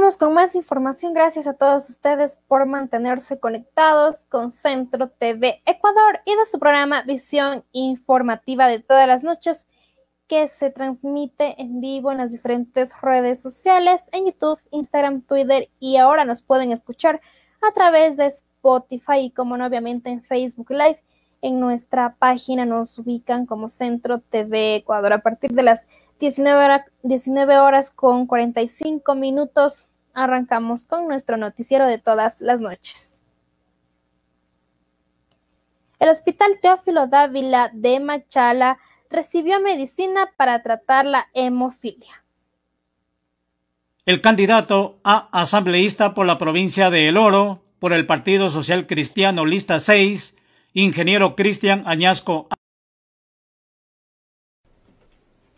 Con más información. Gracias a todos ustedes por mantenerse conectados con Centro TV Ecuador y de su programa Visión Informativa de todas las noches que se transmite en vivo en las diferentes redes sociales, en YouTube, Instagram, Twitter y ahora nos pueden escuchar a través de Spotify y como no obviamente en Facebook Live. En nuestra página nos ubican como Centro TV Ecuador a partir de las 19, horas con 45 minutos. Arrancamos con nuestro noticiero de todas las noches. El Hospital Teófilo Dávila de Machala recibió medicina para tratar la hemofilia. El candidato a asambleísta por la provincia de El Oro, por el Partido Social Cristiano Lista 6, ingeniero Cristian Añasco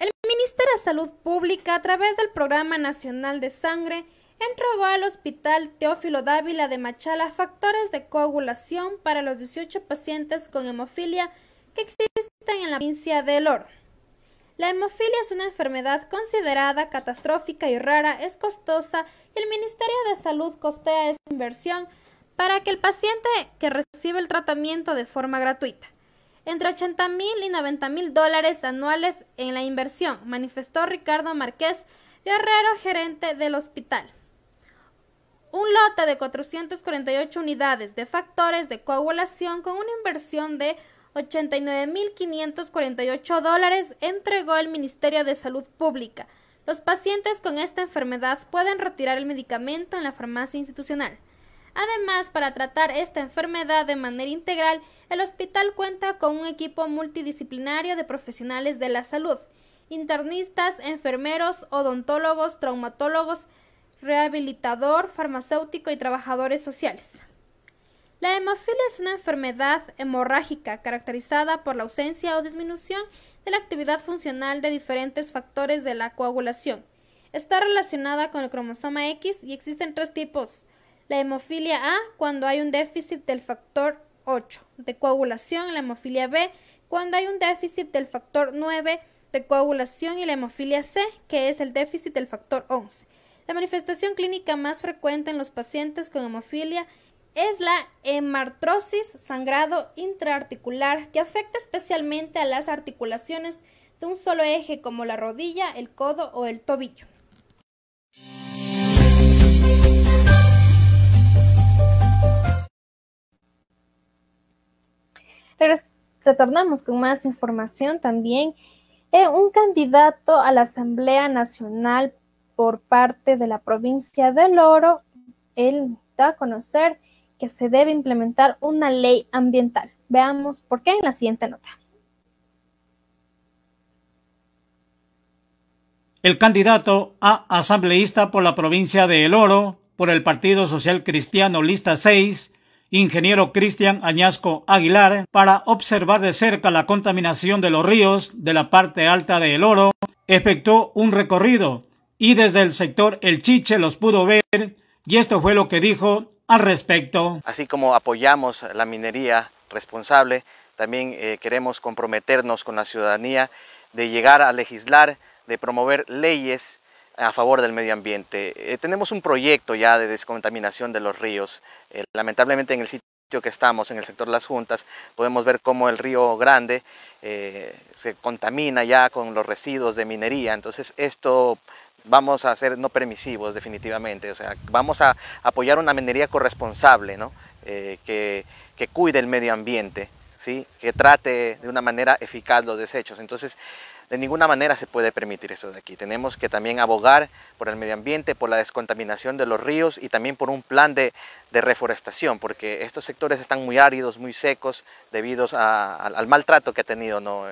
el Ministerio de Salud Pública, a través del Programa Nacional de Sangre, entregó al Hospital Teófilo Dávila de Machala factores de coagulación para los 18 pacientes con hemofilia que existen en la provincia de El Oro. La hemofilia es una enfermedad considerada catastrófica y rara, es costosa y el Ministerio de Salud costea esta inversión para que el paciente que recibe el tratamiento de forma gratuita entre 80 mil y 90 mil dólares anuales en la inversión, manifestó Ricardo Márquez Guerrero, gerente del hospital. Un lote de 448 unidades de factores de coagulación con una inversión de 89.548 dólares entregó el Ministerio de Salud Pública, Los pacientes con esta enfermedad pueden retirar el medicamento en la farmacia institucional. Además, para tratar esta enfermedad de manera integral, el hospital cuenta con un equipo multidisciplinario de profesionales de la salud, internistas, enfermeros, odontólogos, traumatólogos, rehabilitador, farmacéutico y trabajadores sociales. La hemofilia es una enfermedad hemorrágica caracterizada por la ausencia o disminución de la actividad funcional de diferentes factores de la coagulación. Está relacionada con el cromosoma X y existen tres tipos. La hemofilia A cuando hay un déficit del factor 8 de coagulación, la hemofilia B cuando hay un déficit del factor 9 de coagulación y la hemofilia C que es el déficit del factor 11. La manifestación clínica más frecuente en los pacientes con hemofilia es la hemartrosis, sangrado intraarticular, que afecta especialmente a las articulaciones de un solo eje como la rodilla, el codo o el tobillo. Retornamos con más información también. Eh, un candidato a la Asamblea Nacional por parte de la provincia del Oro, él da a conocer que se debe implementar una ley ambiental. Veamos por qué en la siguiente nota. El candidato a asambleísta por la provincia de El Oro, por el Partido Social Cristiano Lista 6, ingeniero Cristian Añasco Aguilar, para observar de cerca la contaminación de los ríos de la parte alta de El Oro, efectuó un recorrido y desde el sector El Chiche los pudo ver y esto fue lo que dijo al respecto. Así como apoyamos la minería responsable, también eh, queremos comprometernos con la ciudadanía de llegar a legislar, de promover leyes a favor del medio ambiente. Eh, tenemos un proyecto ya de descontaminación de los ríos. Eh, lamentablemente en el sitio que estamos, en el sector las juntas, podemos ver cómo el río Grande se contamina ya con los residuos de minería. Entonces esto vamos a ser no permisivos definitivamente, o sea, vamos a apoyar una minería corresponsable, ¿no? Eh, que, que, cuide el medio ambiente, ¿sí? que trate de una manera eficaz los desechos. Entonces, de ninguna manera se puede permitir eso de aquí. Tenemos que también abogar por el medio ambiente, por la descontaminación de los ríos y también por un plan de, de reforestación, porque estos sectores están muy áridos, muy secos, debido al maltrato que ha tenido ¿no?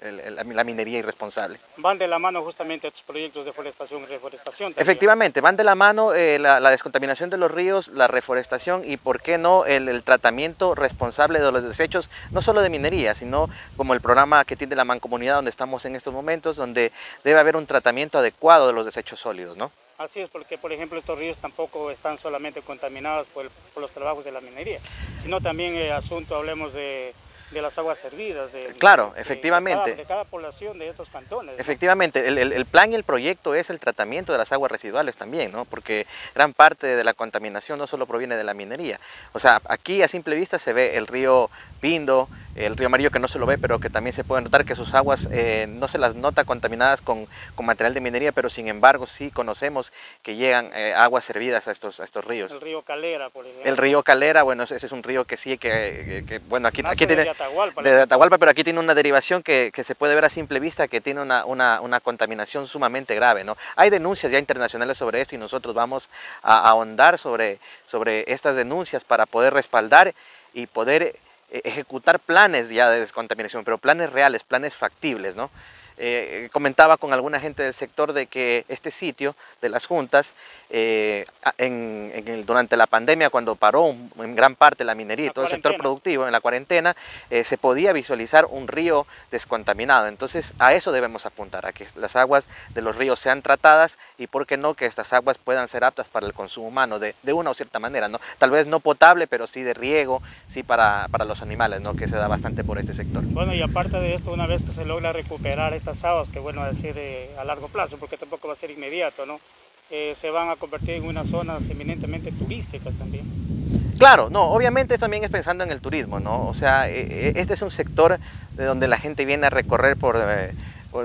La minería irresponsable. Van de la mano justamente estos proyectos de forestación y reforestación. Efectivamente, van de la mano eh, la, descontaminación de los ríos, la reforestación y, ¿por qué no, el, tratamiento responsable de los desechos, no solo de minería, sino como el programa que tiene la Mancomunidad donde estamos en estos momentos, donde debe haber un tratamiento adecuado de los desechos sólidos, ¿no? Así es, porque por ejemplo estos ríos tampoco están solamente contaminados por, los trabajos de la minería, sino también el asunto, hablemos de de las aguas servidas. De, claro, efectivamente. De cada, población de estos cantones. Efectivamente, el, plan y el proyecto es el tratamiento de las aguas residuales también, ¿no? Porque gran parte de la contaminación no solo proviene de la minería. O sea, aquí a simple vista se ve el río Pindo, el río Amarillo que no se lo ve, pero que también se puede notar que sus aguas eh, no se las nota contaminadas con, con, material de minería, pero sin embargo sí conocemos que llegan eh, aguas servidas a estos, a estos ríos. El río Calera, por ejemplo. El río Calera, bueno, ese es un río que sí, que, que bueno, aquí, aquí tiene de Atahualpa, pero aquí tiene una derivación que, se puede ver a simple vista que tiene una, contaminación sumamente grave. ¿no? Hay denuncias ya internacionales sobre esto y nosotros vamos a, ahondar sobre, sobre estas denuncias para poder respaldar y poder ejecutar planes ya de descontaminación, pero planes reales, planes factibles, ¿no? Eh, comentaba con alguna gente del sector de que este sitio de las juntas, eh, en, durante la pandemia, cuando paró en gran parte la minería y todo el sector productivo en la cuarentena, eh, se podía visualizar un río descontaminado. Entonces a eso debemos apuntar, a que las aguas de los ríos sean tratadas y, ¿por qué no?, que estas aguas puedan ser aptas para el consumo humano de, de una o cierta manera, ¿no? Tal vez no potable, pero sí de riego, sí para, para los animales, ¿no?, que se da bastante por este sector. Bueno, y aparte de esto, una vez que se logra recuperar esta que bueno decir a largo plazo, porque tampoco va a ser inmediato, ¿no? Eh, se van a convertir en unas zonas eminentemente turísticas también. Claro, no, obviamente también es pensando en el turismo, ¿no? O sea, eh, eh, este es un sector de donde la gente viene a recorrer por,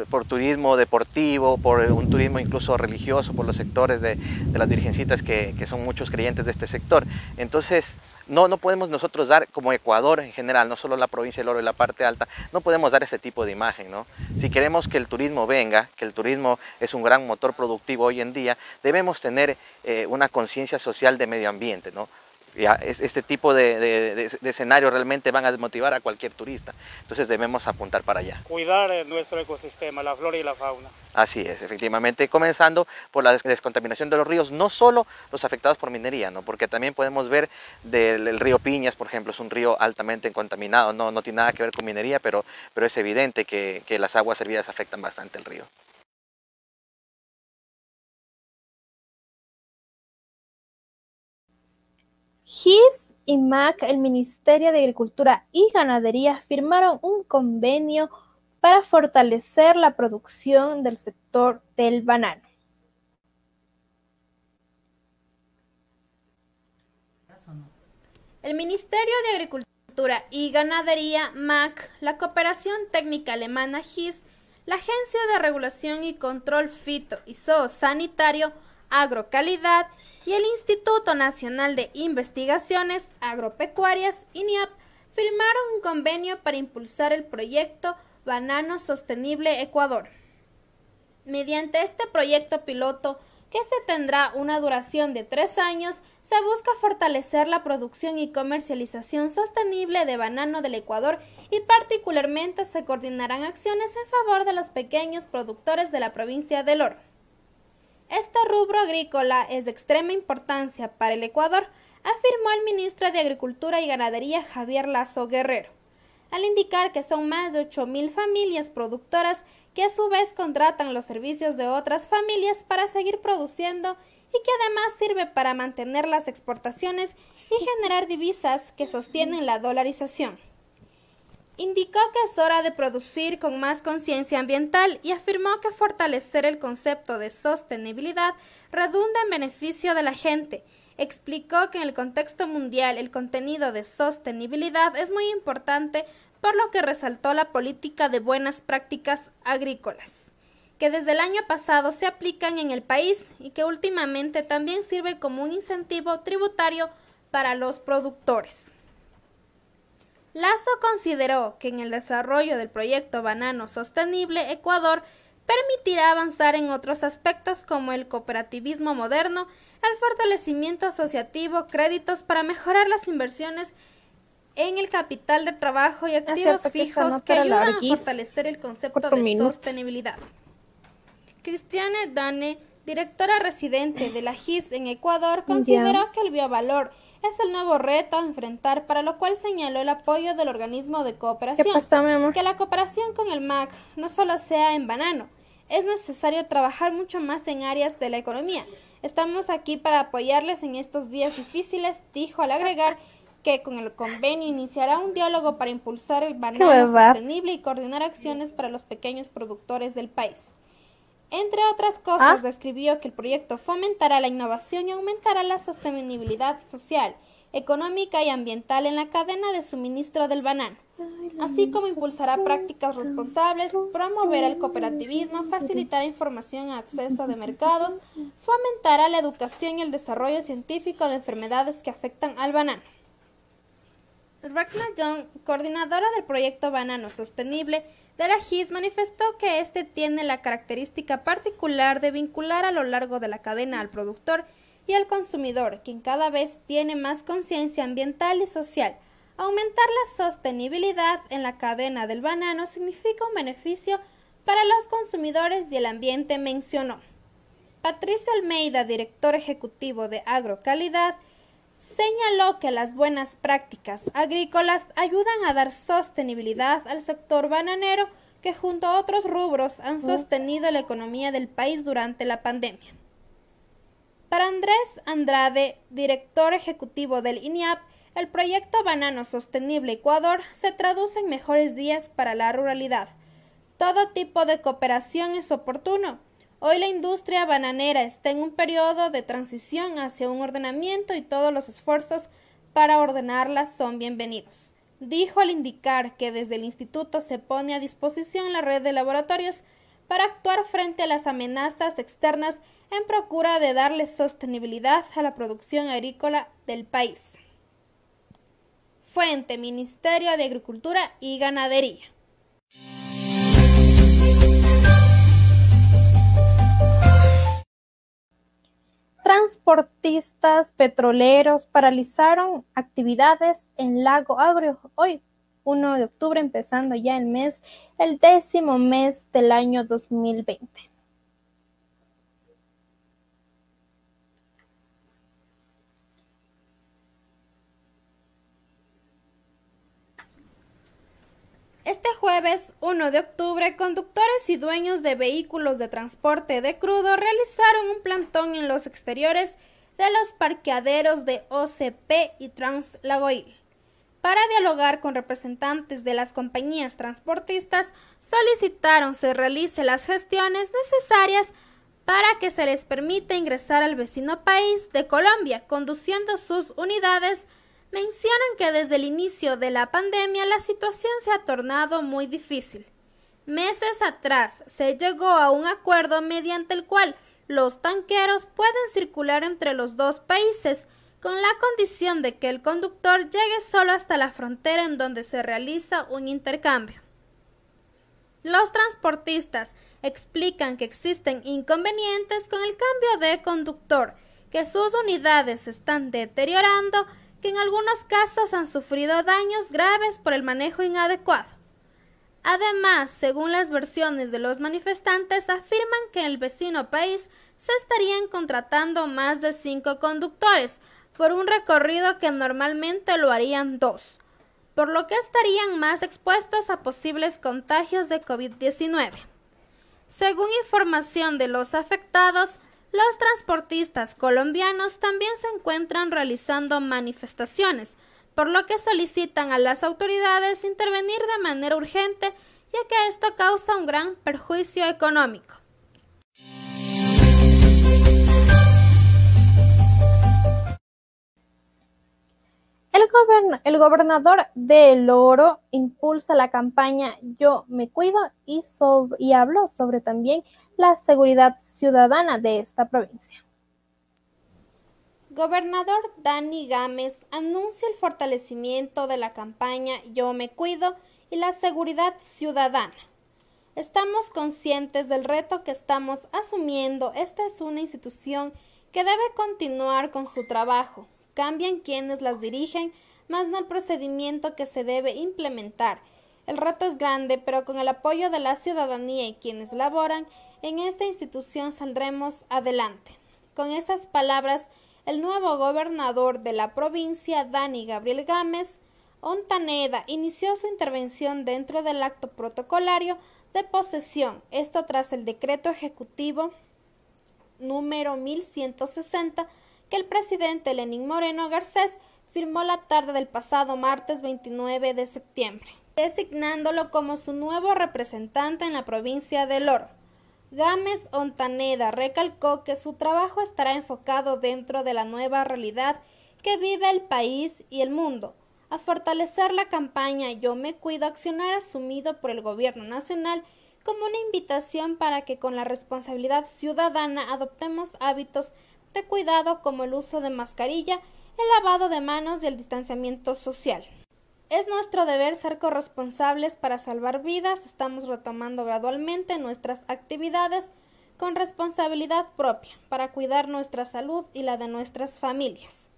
por, turismo deportivo, por un turismo incluso religioso, por los sectores de, de las virgencitas que, que, son muchos creyentes de este sector. Entonces, no, no podemos nosotros dar, como Ecuador en general, no solo la provincia del Oro y la parte alta, no podemos dar ese tipo de imagen. ¿no? Si queremos que el turismo venga, que el turismo es un gran motor productivo hoy en día, debemos tener eh, una conciencia social de medio ambiente. ¿no? Este tipo de, escenarios realmente van a desmotivar a cualquier turista. Entonces debemos apuntar para allá. Cuidar eh, nuestro ecosistema, la flora y la fauna. Así es, efectivamente, comenzando por la descontaminación de los ríos, no solo los afectados por minería, ¿no? porque también podemos ver del río Piñas, por ejemplo, es un río altamente contaminado, no, no tiene nada que ver con minería, pero, pero es evidente que, que las aguas servidas afectan bastante el río. GIS y MAC, el Ministerio de Agricultura y Ganadería, firmaron un convenio para fortalecer la producción del sector del banano. El Ministerio de Agricultura y Ganadería, MAC, la Cooperación Técnica Alemana GIS, la Agencia de Regulación y Control Fito y Zoosanitario, Agrocalidad y el Instituto Nacional de Investigaciones Agropecuarias, INIAP, firmaron un convenio para impulsar el proyecto Banano Sostenible Ecuador. Mediante este proyecto piloto, que se tendrá una duración de tres años, se busca fortalecer la producción y comercialización sostenible de banano del Ecuador y particularmente se coordinarán acciones en favor de los pequeños productores de la provincia del Oro. Este rubro agrícola es de extrema importancia para el Ecuador, afirmó el ministro de Agricultura y Ganadería Javier Lazo Guerrero, al indicar que son más de 8.000 familias productoras que a su vez contratan los servicios de otras familias para seguir produciendo y que además sirve para mantener las exportaciones y generar divisas que sostienen la dolarización. Indicó que es hora de producir con más conciencia ambiental y afirmó que fortalecer el concepto de sostenibilidad redunda en beneficio de la gente. Explicó que en el contexto mundial el contenido de sostenibilidad es muy importante, por lo que resaltó la política de buenas prácticas agrícolas, que desde el año pasado se aplican en el país y que últimamente también sirve como un incentivo tributario para los productores. Lazo consideró que en el desarrollo del proyecto Banano Sostenible Ecuador permitirá avanzar en otros aspectos como el cooperativismo moderno, el fortalecimiento asociativo, créditos para mejorar las inversiones en el capital de trabajo y activos fijos que ayudan a fortalecer el concepto de sostenibilidad. Cristiane Dane, directora residente de la GIS en Ecuador, consideró que el biovalor es el nuevo reto a enfrentar, para lo cual señaló el apoyo del organismo de cooperación. Que la cooperación con el MAC no solo sea en banano, es necesario trabajar mucho más en áreas de la economía. Estamos aquí para apoyarles en estos días difíciles, dijo al agregar que con el convenio iniciará un diálogo para impulsar el banano sostenible y coordinar acciones para los pequeños productores del país. Entre otras cosas, ah. describió que el proyecto fomentará la innovación y aumentará la sostenibilidad social, económica y ambiental en la cadena de suministro del banano, así como impulsará prácticas responsables, promoverá el cooperativismo, facilitará información y acceso de <laughs> mercados, fomentará la educación y el desarrollo científico de enfermedades que afectan al banano. Ragnar Young, coordinadora del proyecto Banano Sostenible, de la manifestó que este tiene la característica particular de vincular a lo largo de la cadena al productor y al consumidor, quien cada vez tiene más conciencia ambiental y social. Aumentar la sostenibilidad en la cadena del banano significa un beneficio para los consumidores y el ambiente, mencionó. Patricio Almeida, director ejecutivo de Agrocalidad, señaló que las buenas prácticas agrícolas ayudan a dar sostenibilidad al sector bananero que junto a otros rubros han sostenido la economía del país durante la pandemia. Para Andrés Andrade, director ejecutivo del INIAP, el proyecto Banano Sostenible Ecuador se traduce en mejores días para la ruralidad. Todo tipo de cooperación es oportuno, Hoy la industria bananera está en un periodo de transición hacia un ordenamiento y todos los esfuerzos para ordenarla son bienvenidos. Dijo al indicar que desde el instituto se pone a disposición la red de laboratorios para actuar frente a las amenazas externas en procura de darle sostenibilidad a la producción agrícola del país. Fuente, Ministerio de Agricultura y Ganadería. Transportistas petroleros paralizaron actividades en Lago Agrio hoy, 1 de octubre, empezando ya el mes, el décimo mes del año 2020. Este jueves 1 de octubre, conductores y dueños de vehículos de transporte de crudo realizaron un plantón en los exteriores de los parqueaderos de OCP y Translagoil. Para dialogar con representantes de las compañías transportistas, solicitaron se realicen las gestiones necesarias para que se les permita ingresar al vecino país de Colombia conduciendo sus unidades mencionan que desde el inicio de la pandemia la situación se ha tornado muy difícil. Meses atrás se llegó a un acuerdo mediante el cual los tanqueros pueden circular entre los dos países con la condición de que el conductor llegue solo hasta la frontera en donde se realiza un intercambio. Los transportistas explican que existen inconvenientes con el cambio de conductor, que sus unidades se están deteriorando que en algunos casos han sufrido daños graves por el manejo inadecuado. Además, según las versiones de los manifestantes, afirman que en el vecino país se estarían contratando más de cinco conductores por un recorrido que normalmente lo harían dos, por lo que estarían más expuestos a posibles contagios de COVID-19. Según información de los afectados, los transportistas colombianos también se encuentran realizando manifestaciones, por lo que solicitan a las autoridades intervenir de manera urgente, ya que esto causa un gran perjuicio económico. El, gobernador de El Oro impulsa la campaña Yo me cuido y, y habló sobre también la seguridad ciudadana de esta provincia. Gobernador Dani Gámez anuncia el fortalecimiento de la campaña Yo me cuido y la seguridad ciudadana. Estamos conscientes del reto que estamos asumiendo. Esta es una institución que debe continuar con su trabajo. Cambian quienes las dirigen, más no el procedimiento que se debe implementar. El reto es grande, pero con el apoyo de la ciudadanía y quienes laboran, en esta institución saldremos adelante. Con estas palabras, el nuevo gobernador de la provincia, Dani Gabriel Gámez Ontaneda, inició su intervención dentro del acto protocolario de posesión, esto tras el decreto ejecutivo número 1160 que el presidente Lenín Moreno Garcés firmó la tarde del pasado martes 29 de septiembre, designándolo como su nuevo representante en la provincia del Oro. Gámez Ontaneda recalcó que su trabajo estará enfocado dentro de la nueva realidad que vive el país y el mundo, a fortalecer la campaña Yo me cuido accionar asumido por el Gobierno Nacional como una invitación para que con la responsabilidad ciudadana adoptemos hábitos de cuidado como el uso de mascarilla, el lavado de manos y el distanciamiento social. Es nuestro deber ser corresponsables para salvar vidas. Estamos retomando gradualmente nuestras actividades con responsabilidad propia para cuidar nuestra salud y la de nuestras familias.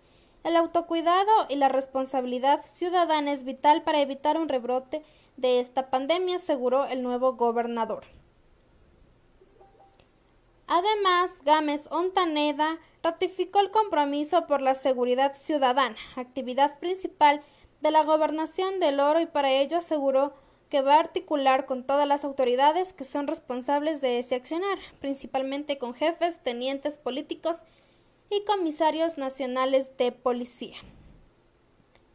El autocuidado y la responsabilidad ciudadana es vital para evitar un rebrote de esta pandemia, aseguró el nuevo gobernador. Además, Gámez Ontaneda ratificó el compromiso por la seguridad ciudadana, actividad principal de la gobernación del oro y para ello aseguró que va a articular con todas las autoridades que son responsables de ese accionar, principalmente con jefes, tenientes políticos y comisarios nacionales de policía.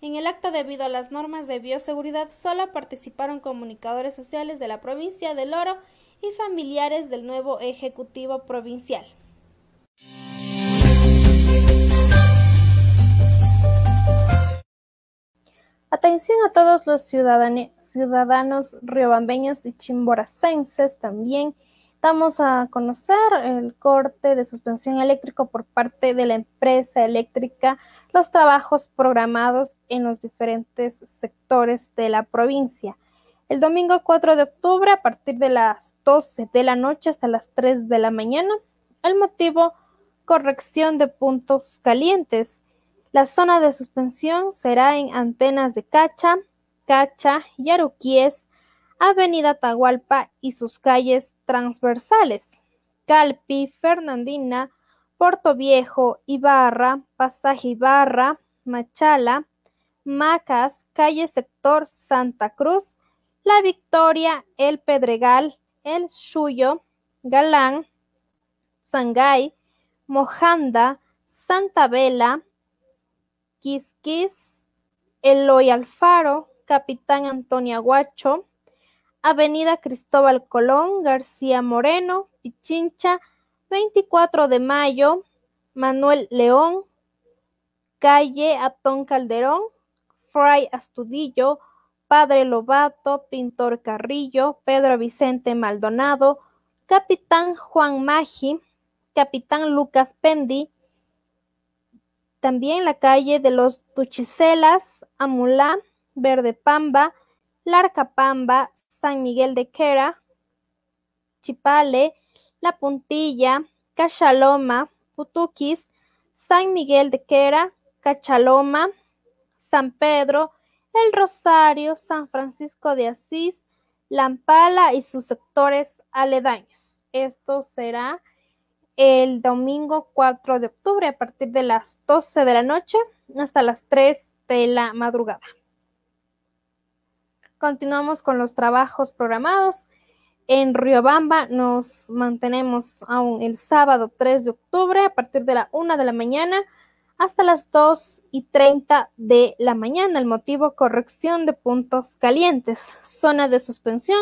En el acto debido a las normas de bioseguridad solo participaron comunicadores sociales de la provincia del Oro y familiares del nuevo Ejecutivo Provincial. Atención a todos los ciudadanos riobambeños y chimboracenses también. Damos a conocer el corte de suspensión eléctrico por parte de la empresa eléctrica, los trabajos programados en los diferentes sectores de la provincia. El domingo 4 de octubre, a partir de las 12 de la noche hasta las 3 de la mañana, el motivo, corrección de puntos calientes. La zona de suspensión será en antenas de Cacha, Cacha, Yaruquíes, Avenida Tahualpa y sus calles transversales, Calpi, Fernandina, Puerto Viejo, Ibarra, Pasaje Ibarra, Machala, Macas, calle sector Santa Cruz, La Victoria, El Pedregal, El Suyo, Galán, Sangay, Mojanda, Santa Vela, Quisquis, Eloy Alfaro, Capitán Antonia Guacho, Avenida Cristóbal Colón, García Moreno, Pichincha, 24 de Mayo, Manuel León, Calle Atón Calderón, Fray Astudillo, Padre Lobato, Pintor Carrillo, Pedro Vicente Maldonado, Capitán Juan Magi, Capitán Lucas Pendi, también la calle de los Tuchicelas, Amulá, Verde Pamba, Larca Pamba, San Miguel de Quera, Chipale, La Puntilla, Cachaloma, Putuquis, San Miguel de Quera, Cachaloma, San Pedro, El Rosario, San Francisco de Asís, Lampala y sus sectores aledaños. Esto será el domingo 4 de octubre a partir de las 12 de la noche hasta las 3 de la madrugada. Continuamos con los trabajos programados. En Riobamba nos mantenemos aún el sábado 3 de octubre a partir de la 1 de la mañana hasta las 2 y 30 de la mañana. El motivo, corrección de puntos calientes. Zona de suspensión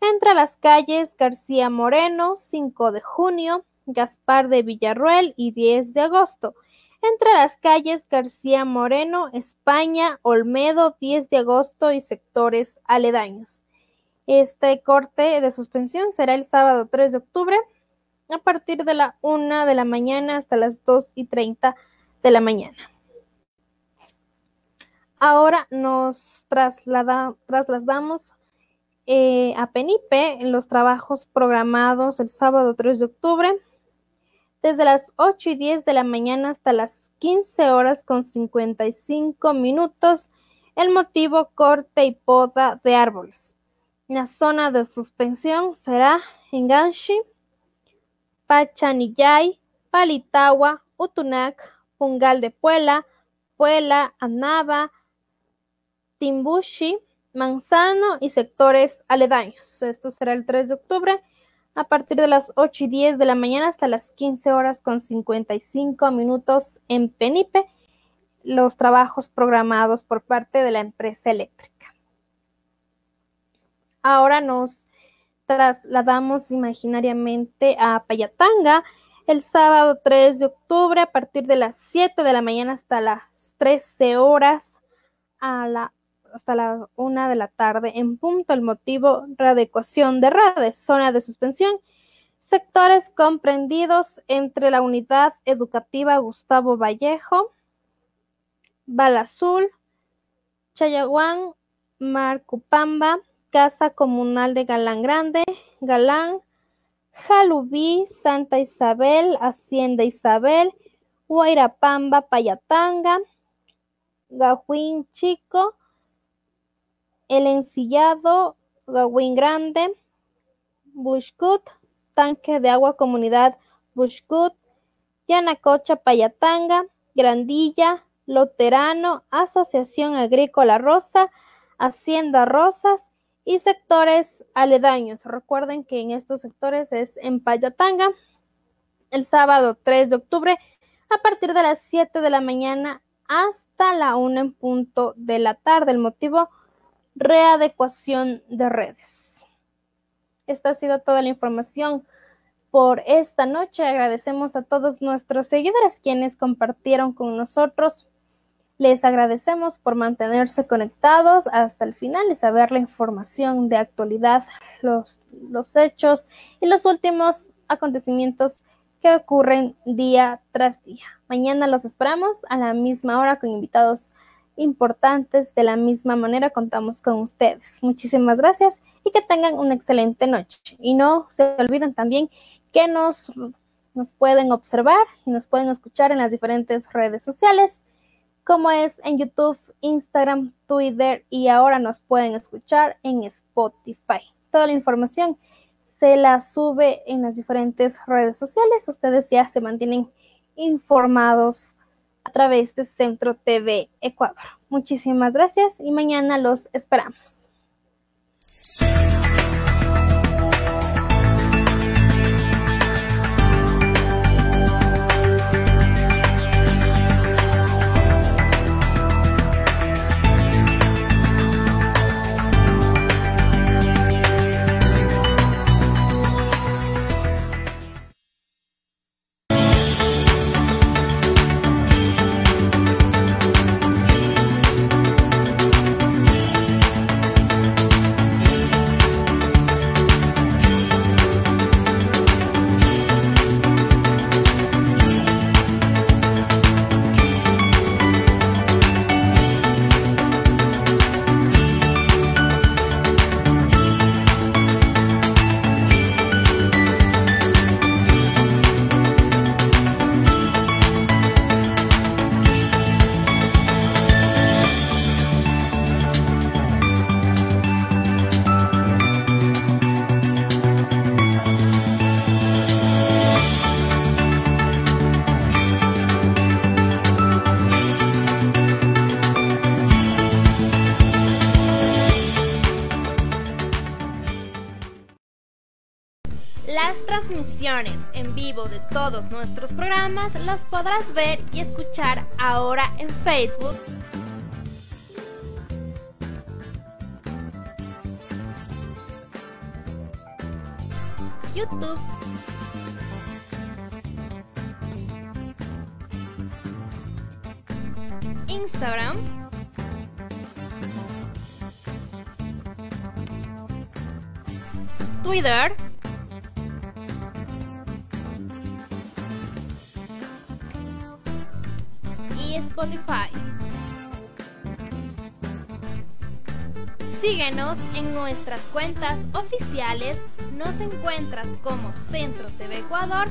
entre las calles García Moreno, 5 de junio, Gaspar de Villarruel y 10 de agosto entre las calles García Moreno, España, Olmedo, 10 de agosto y sectores aledaños. Este corte de suspensión será el sábado 3 de octubre a partir de la 1 de la mañana hasta las 2 y 30 de la mañana. Ahora nos trasladamos eh, a Penipe en los trabajos programados el sábado 3 de octubre desde las 8 y 10 de la mañana hasta las 15 horas con 55 minutos. El motivo corte y poda de árboles. La zona de suspensión será en Ganshi, Pachanillay, Palitagua, Utunac, Pungal de Puela, Puela, Anaba, Timbushi, Manzano y sectores aledaños. Esto será el 3 de octubre a partir de las 8 y 10 de la mañana hasta las 15 horas con 55 minutos en Penipe, los trabajos programados por parte de la empresa eléctrica. Ahora nos trasladamos imaginariamente a Payatanga el sábado 3 de octubre a partir de las 7 de la mañana hasta las 13 horas a la hasta la una de la tarde en punto. El motivo, readecuación de redes, zona de suspensión, sectores comprendidos entre la unidad educativa Gustavo Vallejo, Balazul, Chayaguán, Marcupamba, Casa Comunal de Galán Grande, Galán, Jalubí, Santa Isabel, Hacienda Isabel, Huayrapamba, Payatanga, Gahuín Chico, el Encillado, Gawin Grande, Bushcut, Tanque de Agua Comunidad Bushcut, Yanacocha Payatanga, Grandilla, Loterano, Asociación Agrícola Rosa, Hacienda Rosas y sectores aledaños. Recuerden que en estos sectores es en Payatanga, el sábado 3 de octubre, a partir de las 7 de la mañana hasta la 1 en punto de la tarde. El motivo readecuación de redes. Esta ha sido toda la información por esta noche. Agradecemos a todos nuestros seguidores quienes compartieron con nosotros Les agradecemos por mantenerse conectados hasta el final y saber la información de actualidad, los, los hechos y los últimos acontecimientos que ocurren día tras día. Mañana los esperamos a la misma hora con invitados importantes. De la misma manera contamos con ustedes. Muchísimas gracias y que tengan una excelente noche. Y no se olviden también que nos, nos pueden observar y nos pueden escuchar en las diferentes redes sociales, como es en YouTube, Instagram, Twitter y ahora nos pueden escuchar en Spotify. Toda la información se la sube en las diferentes redes sociales. Ustedes ya se mantienen informados a través de Centro TV Ecuador. Muchísimas gracias y mañana los esperamos. Las transmisiones en vivo de todos nuestros programas las podrás ver y escuchar ahora en Facebook. YouTube. Instagram. Twitter. Síguenos en nuestras cuentas oficiales. Nos encuentras como Centro TV Ecuador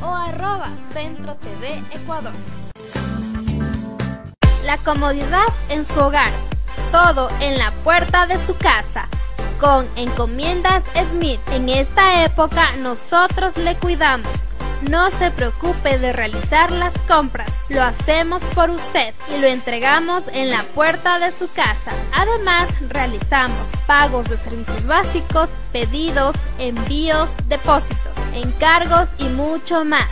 o arroba Centro TV Ecuador. La comodidad en su hogar. Todo en la puerta de su casa. Con Encomiendas Smith. En esta época nosotros le cuidamos. No se preocupe de realizar las compras, lo hacemos por usted y lo entregamos en la puerta de su casa. Además, realizamos pagos de servicios básicos, pedidos, envíos, depósitos, encargos y mucho más.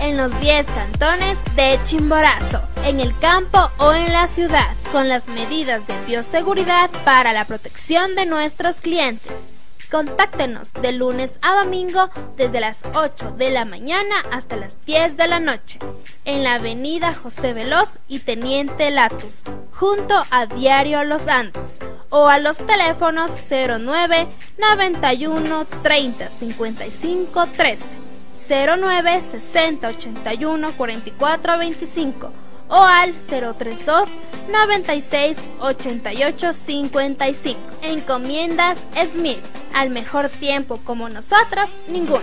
En los 10 cantones de Chimborazo, en el campo o en la ciudad, con las medidas de bioseguridad para la protección de nuestros clientes. Contáctenos de lunes a domingo desde las 8 de la mañana hasta las 10 de la noche en la avenida José Veloz y Teniente Latus, junto a Diario Los Andes, o a los teléfonos 09 91 30 55 13, 09 60 81 44 25 o al 032 96 88 55. Encomiendas Smith. Al mejor tiempo como nosotros, ninguno.